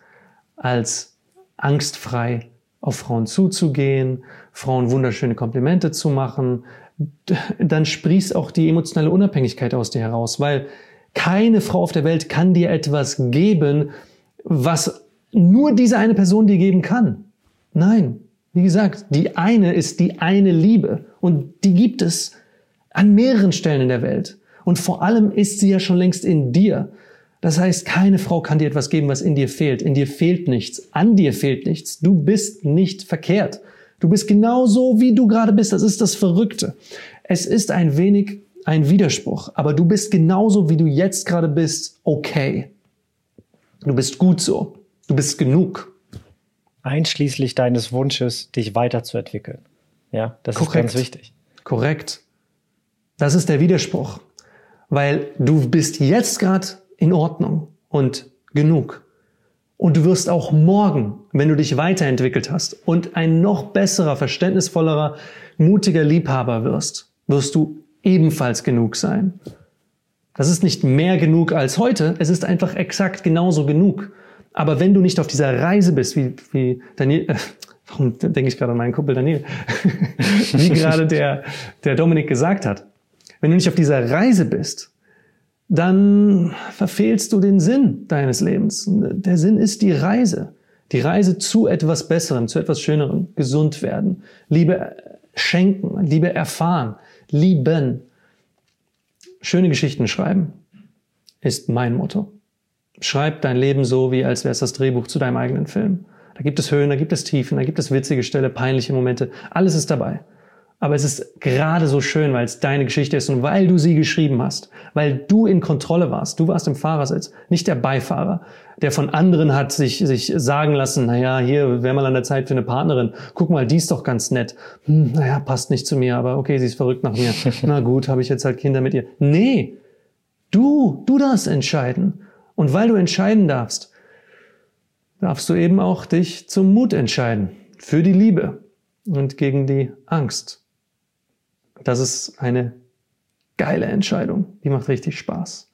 als angstfrei auf Frauen zuzugehen, Frauen wunderschöne Komplimente zu machen, dann sprießt auch die emotionale Unabhängigkeit aus dir heraus, weil keine Frau auf der Welt kann dir etwas geben, was nur diese eine Person dir geben kann. Nein, Wie gesagt, die eine ist die eine Liebe und die gibt es an mehreren Stellen in der Welt. Und vor allem ist sie ja schon längst in dir. Das heißt, keine Frau kann dir etwas geben, was in dir fehlt. In dir fehlt nichts. An dir fehlt nichts. Du bist nicht verkehrt. Du bist genau so, wie du gerade bist. Das ist das Verrückte. Es ist ein wenig ein Widerspruch, aber du bist genauso, wie du jetzt gerade bist, okay. Du bist gut so. Du bist genug. Einschließlich deines Wunsches, dich weiterzuentwickeln. Ja, das Korrekt. ist ganz wichtig. Korrekt. Das ist der Widerspruch. Weil du bist jetzt gerade in Ordnung und genug. Und du wirst auch morgen, wenn du dich weiterentwickelt hast und ein noch besserer, verständnisvollerer, mutiger Liebhaber wirst, wirst du ebenfalls genug sein. Das ist nicht mehr genug als heute, es ist einfach exakt genauso genug. Aber wenn du nicht auf dieser Reise bist, wie, wie Daniel, äh, warum denke ich gerade an meinen Kumpel Daniel, wie gerade der, der Dominik gesagt hat, wenn du nicht auf dieser Reise bist, dann verfehlst du den Sinn deines Lebens. Der Sinn ist die Reise. Die Reise zu etwas Besserem, zu etwas Schönerem, gesund werden, Liebe schenken, Liebe erfahren, lieben. Schöne Geschichten schreiben ist mein Motto. Schreib dein Leben so, wie als wäre es das Drehbuch zu deinem eigenen Film. Da gibt es Höhen, da gibt es Tiefen, da gibt es witzige Stelle, peinliche Momente. Alles ist dabei. Aber es ist gerade so schön, weil es deine Geschichte ist und weil du sie geschrieben hast, weil du in Kontrolle warst. Du warst im Fahrersitz, nicht der Beifahrer, der von anderen hat sich, sich sagen lassen, naja, hier wäre mal an der Zeit für eine Partnerin. Guck mal, die ist doch ganz nett. Hm, naja, passt nicht zu mir, aber okay, sie ist verrückt nach mir. Na gut, habe ich jetzt halt Kinder mit ihr. Nee, du, du darfst entscheiden. Und weil du entscheiden darfst, darfst du eben auch dich zum Mut entscheiden. Für die Liebe und gegen die Angst. Das ist eine geile Entscheidung. Die macht richtig Spaß.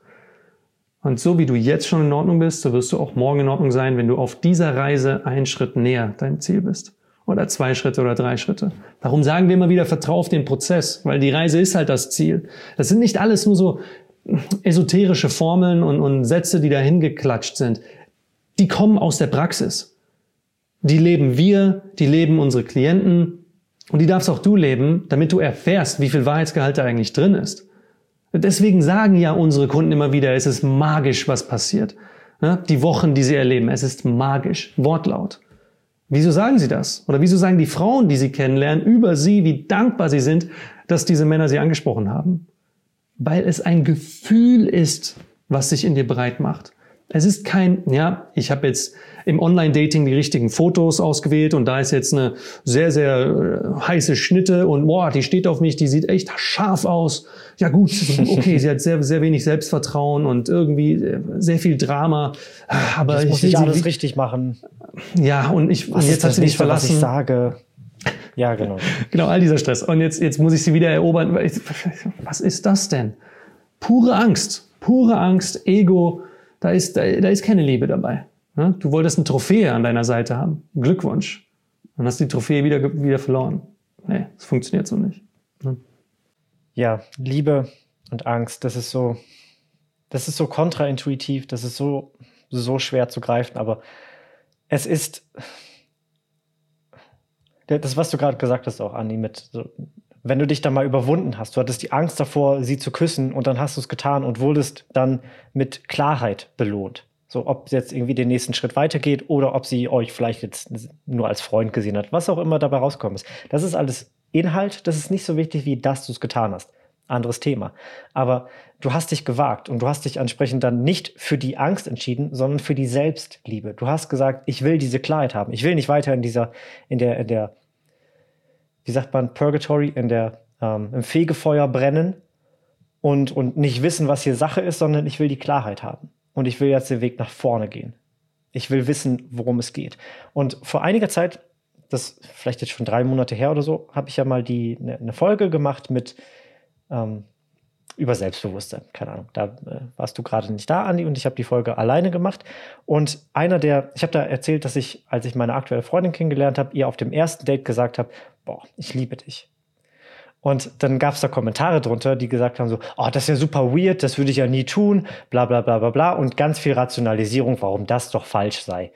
Und so wie du jetzt schon in Ordnung bist, so wirst du auch morgen in Ordnung sein, wenn du auf dieser Reise einen Schritt näher deinem Ziel bist. Oder zwei Schritte oder drei Schritte. Warum sagen wir immer wieder, vertrau auf den Prozess? Weil die Reise ist halt das Ziel. Das sind nicht alles nur so esoterische Formeln und, und Sätze, die dahin geklatscht sind. Die kommen aus der Praxis. Die leben wir, die leben unsere Klienten, und die darfst auch du leben, damit du erfährst, wie viel Wahrheitsgehalt da eigentlich drin ist. Deswegen sagen ja unsere Kunden immer wieder, es ist magisch, was passiert. Die Wochen, die sie erleben, es ist magisch, Wortlaut. Wieso sagen sie das? Oder wieso sagen die Frauen, die sie kennenlernen, über sie, wie dankbar sie sind, dass diese Männer sie angesprochen haben? Weil es ein Gefühl ist, was sich in dir breit macht. Es ist kein, ja, ich habe jetzt im Online-Dating die richtigen Fotos ausgewählt und da ist jetzt eine sehr, sehr äh, heiße Schnitte und boah, die steht auf mich, die sieht echt scharf aus. Ja gut, okay, sie hat sehr, sehr wenig Selbstvertrauen und irgendwie äh, sehr viel Drama. Aber ich muss ich alles richtig machen. Ja, und ich, was jetzt hat sie mich verlassen. Was ich sage. Ja, genau. genau, all dieser Stress. Und jetzt, jetzt muss ich sie wieder erobern. Was ist das denn? Pure Angst. Pure Angst, Ego, da ist, da, da ist keine Liebe dabei. Du wolltest eine Trophäe an deiner Seite haben. Glückwunsch. Dann hast du die Trophäe wieder, wieder verloren. Nee, das funktioniert so nicht. Ja, Liebe und Angst, das ist so, das ist so kontraintuitiv, das ist so, so schwer zu greifen, aber es ist, das, was du gerade gesagt hast, auch, Andi, mit so, wenn du dich da mal überwunden hast, du hattest die Angst davor, sie zu küssen und dann hast du es getan und wurdest dann mit Klarheit belohnt. So, ob es jetzt irgendwie den nächsten Schritt weitergeht oder ob sie euch vielleicht jetzt nur als Freund gesehen hat, was auch immer dabei rauskommt. Das ist alles Inhalt, das ist nicht so wichtig, wie dass du es getan hast. Anderes Thema. Aber du hast dich gewagt und du hast dich entsprechend dann nicht für die Angst entschieden, sondern für die Selbstliebe. Du hast gesagt, ich will diese Klarheit haben. Ich will nicht weiter in dieser, in der, in der wie sagt man, Purgatory, in der, ähm, im Fegefeuer brennen und, und nicht wissen, was hier Sache ist, sondern ich will die Klarheit haben. Und ich will jetzt den Weg nach vorne gehen. Ich will wissen, worum es geht. Und vor einiger Zeit, das vielleicht jetzt schon drei Monate her oder so, habe ich ja mal die eine ne Folge gemacht mit ähm, über Selbstbewusstsein. Keine Ahnung, da äh, warst du gerade nicht da, Andi, und ich habe die Folge alleine gemacht. Und einer der, ich habe da erzählt, dass ich, als ich meine aktuelle Freundin kennengelernt habe, ihr auf dem ersten Date gesagt habe, boah, ich liebe dich. Und dann gab es da Kommentare drunter, die gesagt haben so, oh, das ist ja super weird, das würde ich ja nie tun, bla bla bla bla bla. Und ganz viel Rationalisierung, warum das doch falsch sei.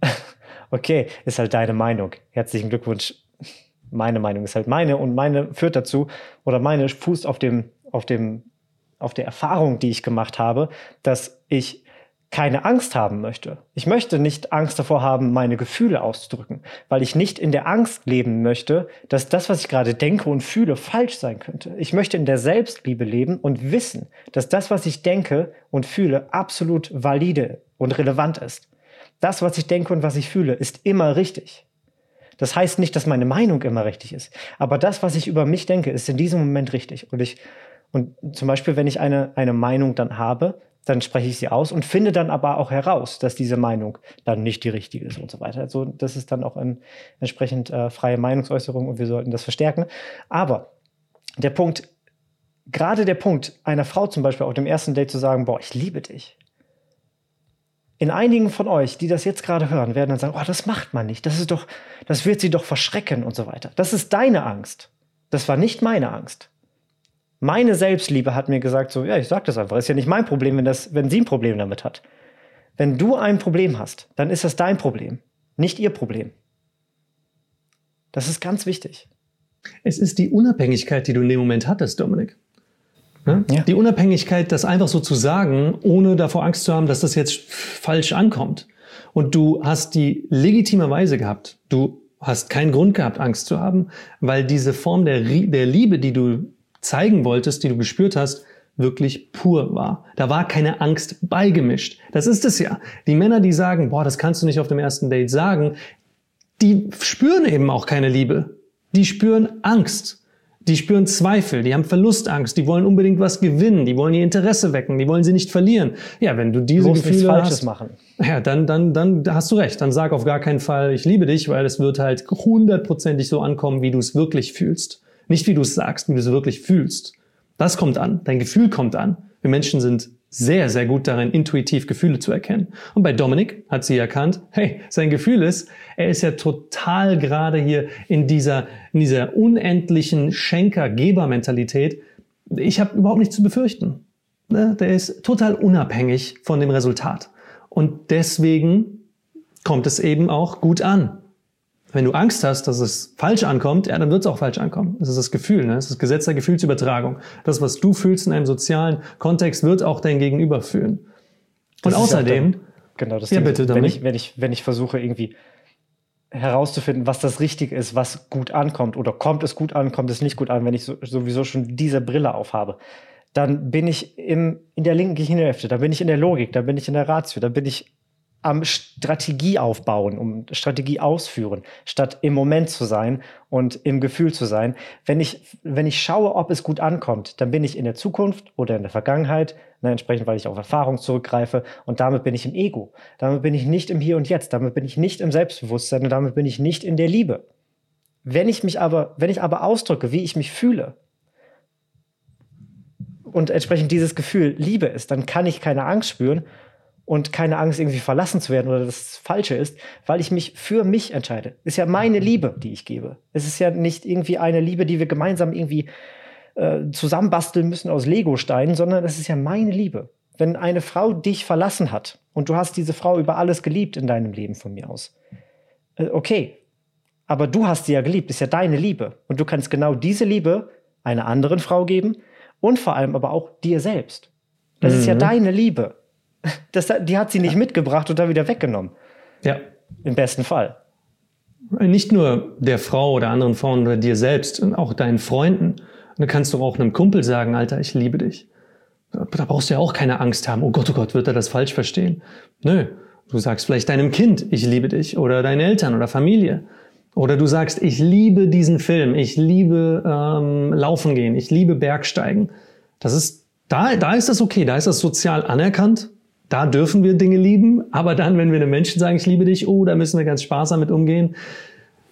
okay, ist halt deine Meinung. Herzlichen Glückwunsch. Meine Meinung ist halt meine und meine führt dazu oder meine fußt auf dem, auf dem, auf der Erfahrung, die ich gemacht habe, dass ich keine Angst haben möchte. Ich möchte nicht Angst davor haben, meine Gefühle auszudrücken, weil ich nicht in der Angst leben möchte, dass das, was ich gerade denke und fühle, falsch sein könnte. Ich möchte in der Selbstliebe leben und wissen, dass das, was ich denke und fühle, absolut valide und relevant ist. Das, was ich denke und was ich fühle, ist immer richtig. Das heißt nicht, dass meine Meinung immer richtig ist, aber das, was ich über mich denke, ist in diesem Moment richtig. Und ich und zum Beispiel, wenn ich eine, eine Meinung dann habe, dann spreche ich sie aus und finde dann aber auch heraus, dass diese Meinung dann nicht die richtige ist und so weiter. Also das ist dann auch ein entsprechend äh, freie Meinungsäußerung und wir sollten das verstärken. Aber der Punkt, gerade der Punkt einer Frau zum Beispiel auf dem ersten Date zu sagen, boah, ich liebe dich. In einigen von euch, die das jetzt gerade hören, werden dann sagen, oh, das macht man nicht, das ist doch, das wird sie doch verschrecken und so weiter. Das ist deine Angst. Das war nicht meine Angst. Meine Selbstliebe hat mir gesagt, so, ja, ich sag das einfach. Ist ja nicht mein Problem, wenn, das, wenn sie ein Problem damit hat. Wenn du ein Problem hast, dann ist das dein Problem, nicht ihr Problem. Das ist ganz wichtig. Es ist die Unabhängigkeit, die du in dem Moment hattest, Dominik. Ne? Ja. Die Unabhängigkeit, das einfach so zu sagen, ohne davor Angst zu haben, dass das jetzt falsch ankommt. Und du hast die legitime Weise gehabt. Du hast keinen Grund gehabt, Angst zu haben, weil diese Form der, der Liebe, die du zeigen wolltest, die du gespürt hast, wirklich pur war. Da war keine Angst beigemischt. Das ist es ja. Die Männer, die sagen, boah, das kannst du nicht auf dem ersten Date sagen, die spüren eben auch keine Liebe. Die spüren Angst. Die spüren Zweifel, die haben Verlustangst, die wollen unbedingt was gewinnen, die wollen ihr Interesse wecken, die wollen sie nicht verlieren. Ja, wenn du diese Bloß Gefühle Falsches hast, machen. Ja, dann, dann, dann hast du recht. Dann sag auf gar keinen Fall, ich liebe dich, weil es wird halt hundertprozentig so ankommen, wie du es wirklich fühlst. Nicht wie du es sagst, wie du es wirklich fühlst. Das kommt an. Dein Gefühl kommt an. Wir Menschen sind sehr, sehr gut darin, intuitiv Gefühle zu erkennen. Und bei Dominik hat sie erkannt, hey, sein Gefühl ist, er ist ja total gerade hier in dieser, in dieser unendlichen Schenker-Geber-Mentalität. Ich habe überhaupt nichts zu befürchten. Ne? Der ist total unabhängig von dem Resultat. Und deswegen kommt es eben auch gut an. Wenn du Angst hast, dass es falsch ankommt, ja, dann wird es auch falsch ankommen. Das ist das Gefühl, ne? das ist das Gesetz der Gefühlsübertragung. Das, was du fühlst in einem sozialen Kontext, wird auch dein Gegenüber fühlen. Und außerdem, dann, genau, das ja, Ding, bitte, wenn ich, wenn ich, wenn ich versuche irgendwie herauszufinden, was das Richtige ist, was gut ankommt oder kommt es gut an, kommt es nicht gut an, wenn ich so, sowieso schon diese Brille aufhabe, dann bin ich im, in der linken Gehirnhälfte, da bin ich in der Logik, da bin ich in der Ratio, da bin ich am Strategie aufbauen, um Strategie ausführen, statt im Moment zu sein und im Gefühl zu sein. Wenn ich, wenn ich schaue, ob es gut ankommt, dann bin ich in der Zukunft oder in der Vergangenheit, ne, entsprechend, weil ich auf Erfahrung zurückgreife und damit bin ich im Ego. Damit bin ich nicht im Hier und Jetzt, damit bin ich nicht im Selbstbewusstsein und damit bin ich nicht in der Liebe. Wenn ich mich aber, wenn ich aber ausdrücke, wie ich mich fühle, und entsprechend dieses Gefühl Liebe ist, dann kann ich keine Angst spüren und keine Angst, irgendwie verlassen zu werden oder das Falsche ist, weil ich mich für mich entscheide. Ist ja meine Liebe, die ich gebe. Es ist ja nicht irgendwie eine Liebe, die wir gemeinsam irgendwie äh, zusammenbasteln müssen aus Legosteinen, sondern es ist ja meine Liebe. Wenn eine Frau dich verlassen hat und du hast diese Frau über alles geliebt in deinem Leben von mir aus, äh, okay, aber du hast sie ja geliebt, ist ja deine Liebe. Und du kannst genau diese Liebe einer anderen Frau geben und vor allem aber auch dir selbst. Das mhm. ist ja mhm. deine Liebe. Das, die hat sie nicht mitgebracht und dann wieder weggenommen. Ja. Im besten Fall. Nicht nur der Frau oder anderen Frauen oder dir selbst, auch deinen Freunden. Und kannst du auch einem Kumpel sagen, Alter, ich liebe dich. Da brauchst du ja auch keine Angst haben. Oh Gott, oh Gott, wird er das falsch verstehen? Nö. Du sagst vielleicht deinem Kind, ich liebe dich. Oder deinen Eltern oder Familie. Oder du sagst, ich liebe diesen Film. Ich liebe ähm, Laufen gehen. Ich liebe Bergsteigen. Das ist, da, da ist das okay. Da ist das sozial anerkannt. Da dürfen wir Dinge lieben, aber dann, wenn wir einem Menschen sagen, ich liebe dich, oh, da müssen wir ganz sparsam mit umgehen.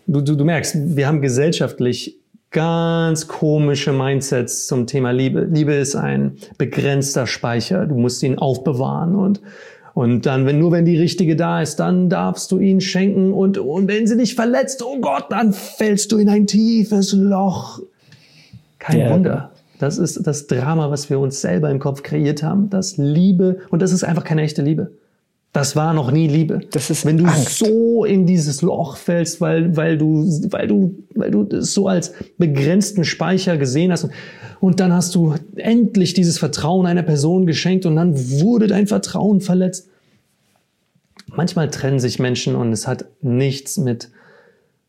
Du, du, du merkst, wir haben gesellschaftlich ganz komische Mindsets zum Thema Liebe. Liebe ist ein begrenzter Speicher. Du musst ihn aufbewahren und und dann, wenn nur wenn die richtige da ist, dann darfst du ihn schenken und, und wenn sie dich verletzt, oh Gott, dann fällst du in ein tiefes Loch. Kein ja. Wunder. Das ist das Drama, was wir uns selber im Kopf kreiert haben. Das Liebe, und das ist einfach keine echte Liebe. Das war noch nie Liebe. Das ist wenn du Angst. so in dieses Loch fällst, weil, weil du, weil du, weil du es so als begrenzten Speicher gesehen hast und, und dann hast du endlich dieses Vertrauen einer Person geschenkt und dann wurde dein Vertrauen verletzt. Manchmal trennen sich Menschen und es hat nichts mit,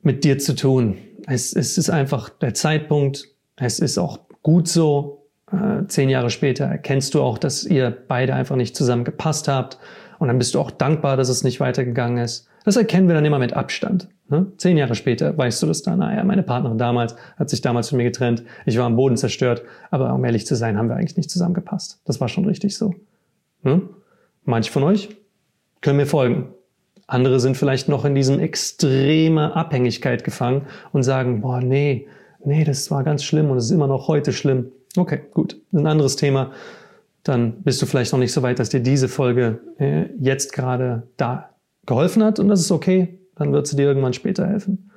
mit dir zu tun. Es, es ist einfach der Zeitpunkt. Es ist auch gut so. Äh, zehn Jahre später erkennst du auch, dass ihr beide einfach nicht zusammen gepasst habt. Und dann bist du auch dankbar, dass es nicht weitergegangen ist. Das erkennen wir dann immer mit Abstand. Ne? Zehn Jahre später weißt du das dann. Naja, meine Partnerin damals hat sich damals von mir getrennt. Ich war am Boden zerstört. Aber um ehrlich zu sein, haben wir eigentlich nicht zusammengepasst. Das war schon richtig so. Ne? Manche von euch können mir folgen. Andere sind vielleicht noch in diesem extreme Abhängigkeit gefangen und sagen, boah, nee, nee, das war ganz schlimm und es ist immer noch heute schlimm. Okay, gut. Ein anderes Thema dann bist du vielleicht noch nicht so weit, dass dir diese Folge äh, jetzt gerade da geholfen hat und das ist okay, dann wird sie dir irgendwann später helfen.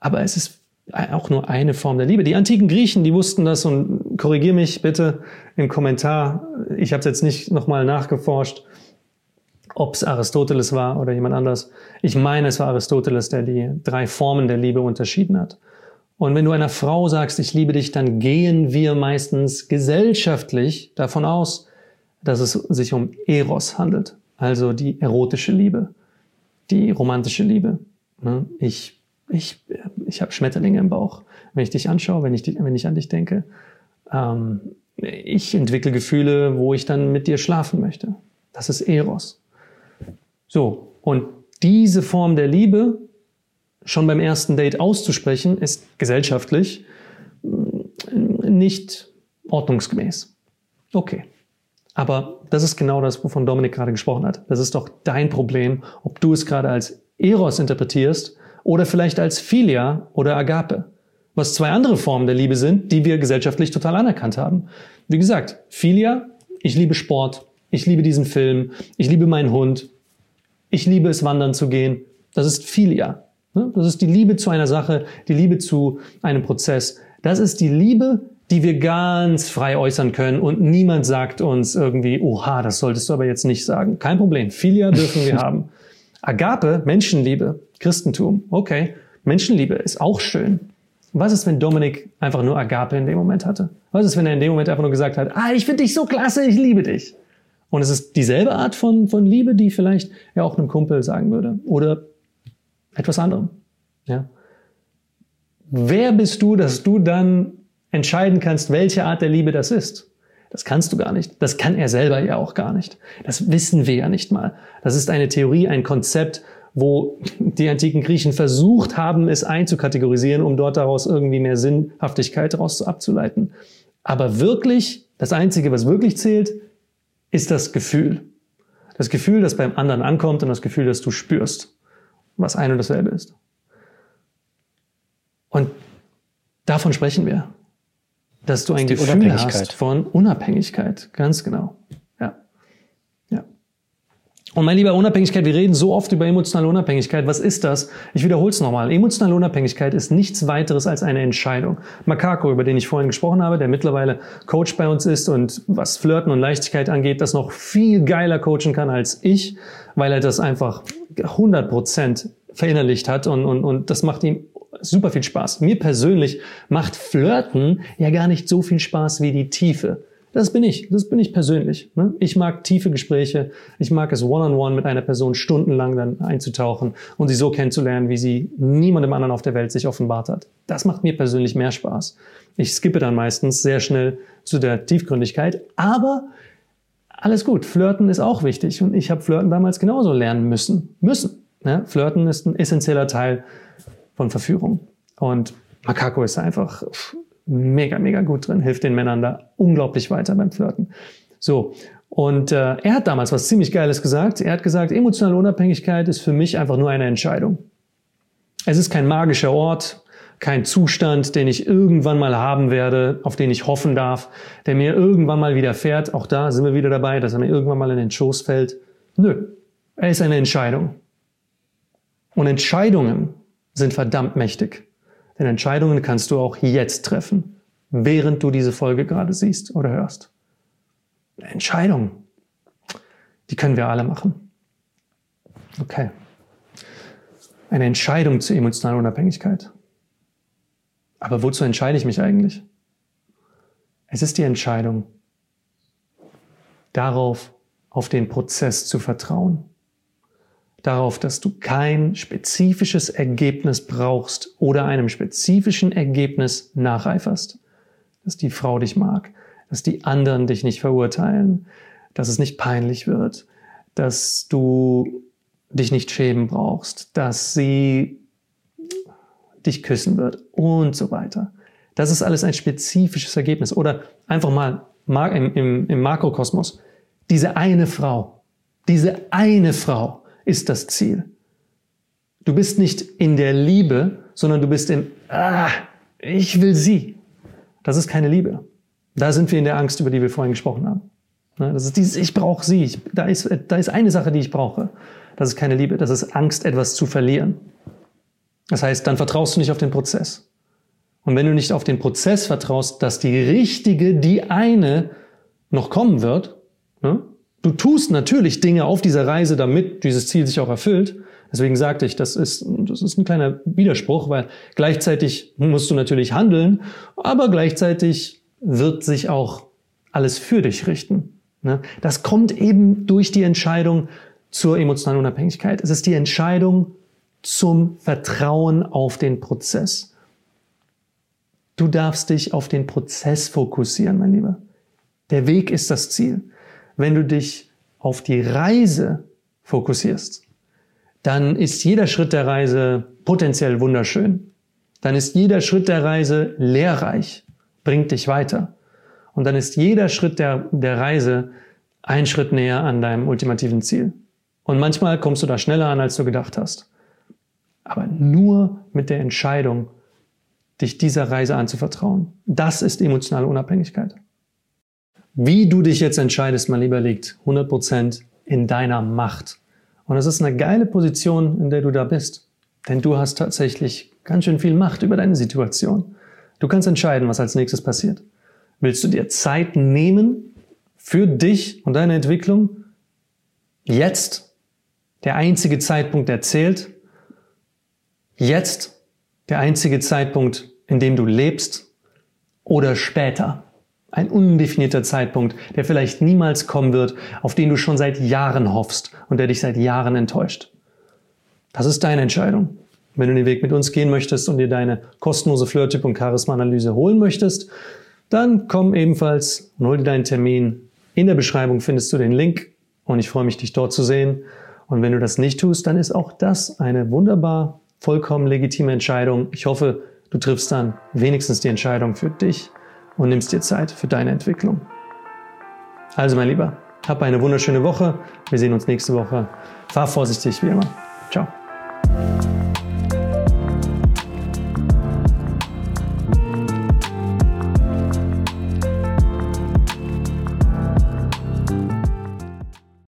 Aber es ist auch nur eine Form der Liebe. Die antiken Griechen, die wussten das und korrigier mich bitte im Kommentar. Ich habe es jetzt nicht nochmal nachgeforscht, ob es Aristoteles war oder jemand anders. Ich meine, es war Aristoteles, der die drei Formen der Liebe unterschieden hat. Und wenn du einer Frau sagst, ich liebe dich, dann gehen wir meistens gesellschaftlich davon aus, dass es sich um Eros handelt, also die erotische Liebe, die romantische Liebe. Ne? Ich, ich, ich habe Schmetterlinge im Bauch, wenn ich dich anschaue, wenn ich, wenn ich an dich denke. Ähm, ich entwickle Gefühle, wo ich dann mit dir schlafen möchte. Das ist Eros. So, und diese Form der Liebe schon beim ersten Date auszusprechen, ist gesellschaftlich nicht ordnungsgemäß. Okay. Aber das ist genau das, wovon Dominik gerade gesprochen hat. Das ist doch dein Problem, ob du es gerade als Eros interpretierst oder vielleicht als Philia oder Agape. Was zwei andere Formen der Liebe sind, die wir gesellschaftlich total anerkannt haben. Wie gesagt, Philia, ich liebe Sport, ich liebe diesen Film, ich liebe meinen Hund, ich liebe es wandern zu gehen. Das ist Philia. Ne? Das ist die Liebe zu einer Sache, die Liebe zu einem Prozess. Das ist die Liebe, die wir ganz frei äußern können und niemand sagt uns irgendwie, oha, das solltest du aber jetzt nicht sagen. Kein Problem. Philia dürfen wir haben. Agape, Menschenliebe, Christentum. Okay. Menschenliebe ist auch schön. Was ist, wenn Dominik einfach nur Agape in dem Moment hatte? Was ist, wenn er in dem Moment einfach nur gesagt hat, ah, ich finde dich so klasse, ich liebe dich. Und es ist dieselbe Art von, von Liebe, die vielleicht er auch einem Kumpel sagen würde. Oder etwas anderem. Ja? Wer bist du, dass du dann entscheiden kannst, welche Art der Liebe das ist? Das kannst du gar nicht. Das kann er selber ja auch gar nicht. Das wissen wir ja nicht mal. Das ist eine Theorie, ein Konzept, wo die antiken Griechen versucht haben, es einzukategorisieren, um dort daraus irgendwie mehr Sinnhaftigkeit daraus abzuleiten. Aber wirklich, das Einzige, was wirklich zählt, ist das Gefühl. Das Gefühl, das beim anderen ankommt und das Gefühl, das du spürst was ein und dasselbe ist. Und davon sprechen wir. Dass du ein Gefühl hast von Unabhängigkeit. Ganz genau. Ja. Ja. Und mein lieber Unabhängigkeit, wir reden so oft über emotionale Unabhängigkeit. Was ist das? Ich wiederhole es nochmal. Emotionale Unabhängigkeit ist nichts weiteres als eine Entscheidung. Makako, über den ich vorhin gesprochen habe, der mittlerweile Coach bei uns ist und was Flirten und Leichtigkeit angeht, das noch viel geiler coachen kann als ich, weil er das einfach 100 Prozent verinnerlicht hat und, und, und das macht ihm super viel Spaß. Mir persönlich macht Flirten ja gar nicht so viel Spaß wie die Tiefe. Das bin ich, das bin ich persönlich. Ne? Ich mag tiefe Gespräche, ich mag es one-on-one -on -one mit einer Person stundenlang dann einzutauchen und sie so kennenzulernen, wie sie niemandem anderen auf der Welt sich offenbart hat. Das macht mir persönlich mehr Spaß. Ich skippe dann meistens sehr schnell zu der Tiefgründigkeit, aber alles gut. Flirten ist auch wichtig und ich habe Flirten damals genauso lernen müssen. Müssen. Ne? Flirten ist ein essentieller Teil von Verführung. Und Makako ist einfach mega, mega gut drin, hilft den Männern da unglaublich weiter beim Flirten. So. Und äh, er hat damals was ziemlich Geiles gesagt. Er hat gesagt, emotionale Unabhängigkeit ist für mich einfach nur eine Entscheidung. Es ist kein magischer Ort, kein Zustand, den ich irgendwann mal haben werde, auf den ich hoffen darf, der mir irgendwann mal widerfährt. Auch da sind wir wieder dabei, dass er mir irgendwann mal in den Schoß fällt. Nö, er ist eine Entscheidung. Und Entscheidungen sind verdammt mächtig. Denn Entscheidungen kannst du auch jetzt treffen, während du diese Folge gerade siehst oder hörst. Eine Entscheidung, Die können wir alle machen. Okay. Eine Entscheidung zur emotionalen Unabhängigkeit. Aber wozu entscheide ich mich eigentlich? Es ist die Entscheidung, darauf, auf den Prozess zu vertrauen. Darauf, dass du kein spezifisches Ergebnis brauchst oder einem spezifischen Ergebnis nacheiferst. Dass die Frau dich mag, dass die anderen dich nicht verurteilen, dass es nicht peinlich wird, dass du dich nicht schämen brauchst, dass sie dich küssen wird und so weiter. Das ist alles ein spezifisches Ergebnis. Oder einfach mal im, im, im Makrokosmos. Diese eine Frau, diese eine Frau ist das Ziel. Du bist nicht in der Liebe, sondern du bist in, ah, ich will sie. Das ist keine Liebe. Da sind wir in der Angst, über die wir vorhin gesprochen haben. Ne, das ist dieses, ich brauche sie. Ich, da, ist, da ist eine Sache, die ich brauche. Das ist keine Liebe. Das ist Angst, etwas zu verlieren. Das heißt, dann vertraust du nicht auf den Prozess. Und wenn du nicht auf den Prozess vertraust, dass die richtige, die eine noch kommen wird, ne? du tust natürlich Dinge auf dieser Reise, damit dieses Ziel sich auch erfüllt. Deswegen sagte ich, das ist, das ist ein kleiner Widerspruch, weil gleichzeitig musst du natürlich handeln, aber gleichzeitig wird sich auch alles für dich richten. Ne? Das kommt eben durch die Entscheidung zur emotionalen Unabhängigkeit. Es ist die Entscheidung zum Vertrauen auf den Prozess. Du darfst dich auf den Prozess fokussieren, mein Lieber. Der Weg ist das Ziel. Wenn du dich auf die Reise fokussierst, dann ist jeder Schritt der Reise potenziell wunderschön. Dann ist jeder Schritt der Reise lehrreich, bringt dich weiter. Und dann ist jeder Schritt der, der Reise ein Schritt näher an deinem ultimativen Ziel. Und manchmal kommst du da schneller an, als du gedacht hast. Aber nur mit der Entscheidung, dich dieser Reise anzuvertrauen. Das ist emotionale Unabhängigkeit. Wie du dich jetzt entscheidest, mein Lieber, liegt 100% in deiner Macht. Und das ist eine geile Position, in der du da bist. Denn du hast tatsächlich ganz schön viel Macht über deine Situation. Du kannst entscheiden, was als nächstes passiert. Willst du dir Zeit nehmen für dich und deine Entwicklung? Jetzt der einzige Zeitpunkt, der zählt. Jetzt der einzige Zeitpunkt, in dem du lebst. Oder später. Ein undefinierter Zeitpunkt, der vielleicht niemals kommen wird, auf den du schon seit Jahren hoffst und der dich seit Jahren enttäuscht. Das ist deine Entscheidung. Wenn du den Weg mit uns gehen möchtest und dir deine kostenlose Flirt-Typ- und Charisma-Analyse holen möchtest, dann komm ebenfalls und hol dir deinen Termin. In der Beschreibung findest du den Link und ich freue mich, dich dort zu sehen. Und wenn du das nicht tust, dann ist auch das eine wunderbar, vollkommen legitime Entscheidung. Ich hoffe, du triffst dann wenigstens die Entscheidung für dich und nimmst dir Zeit für deine Entwicklung. Also mein Lieber, hab eine wunderschöne Woche. Wir sehen uns nächste Woche. Fahr vorsichtig wie immer. Ciao.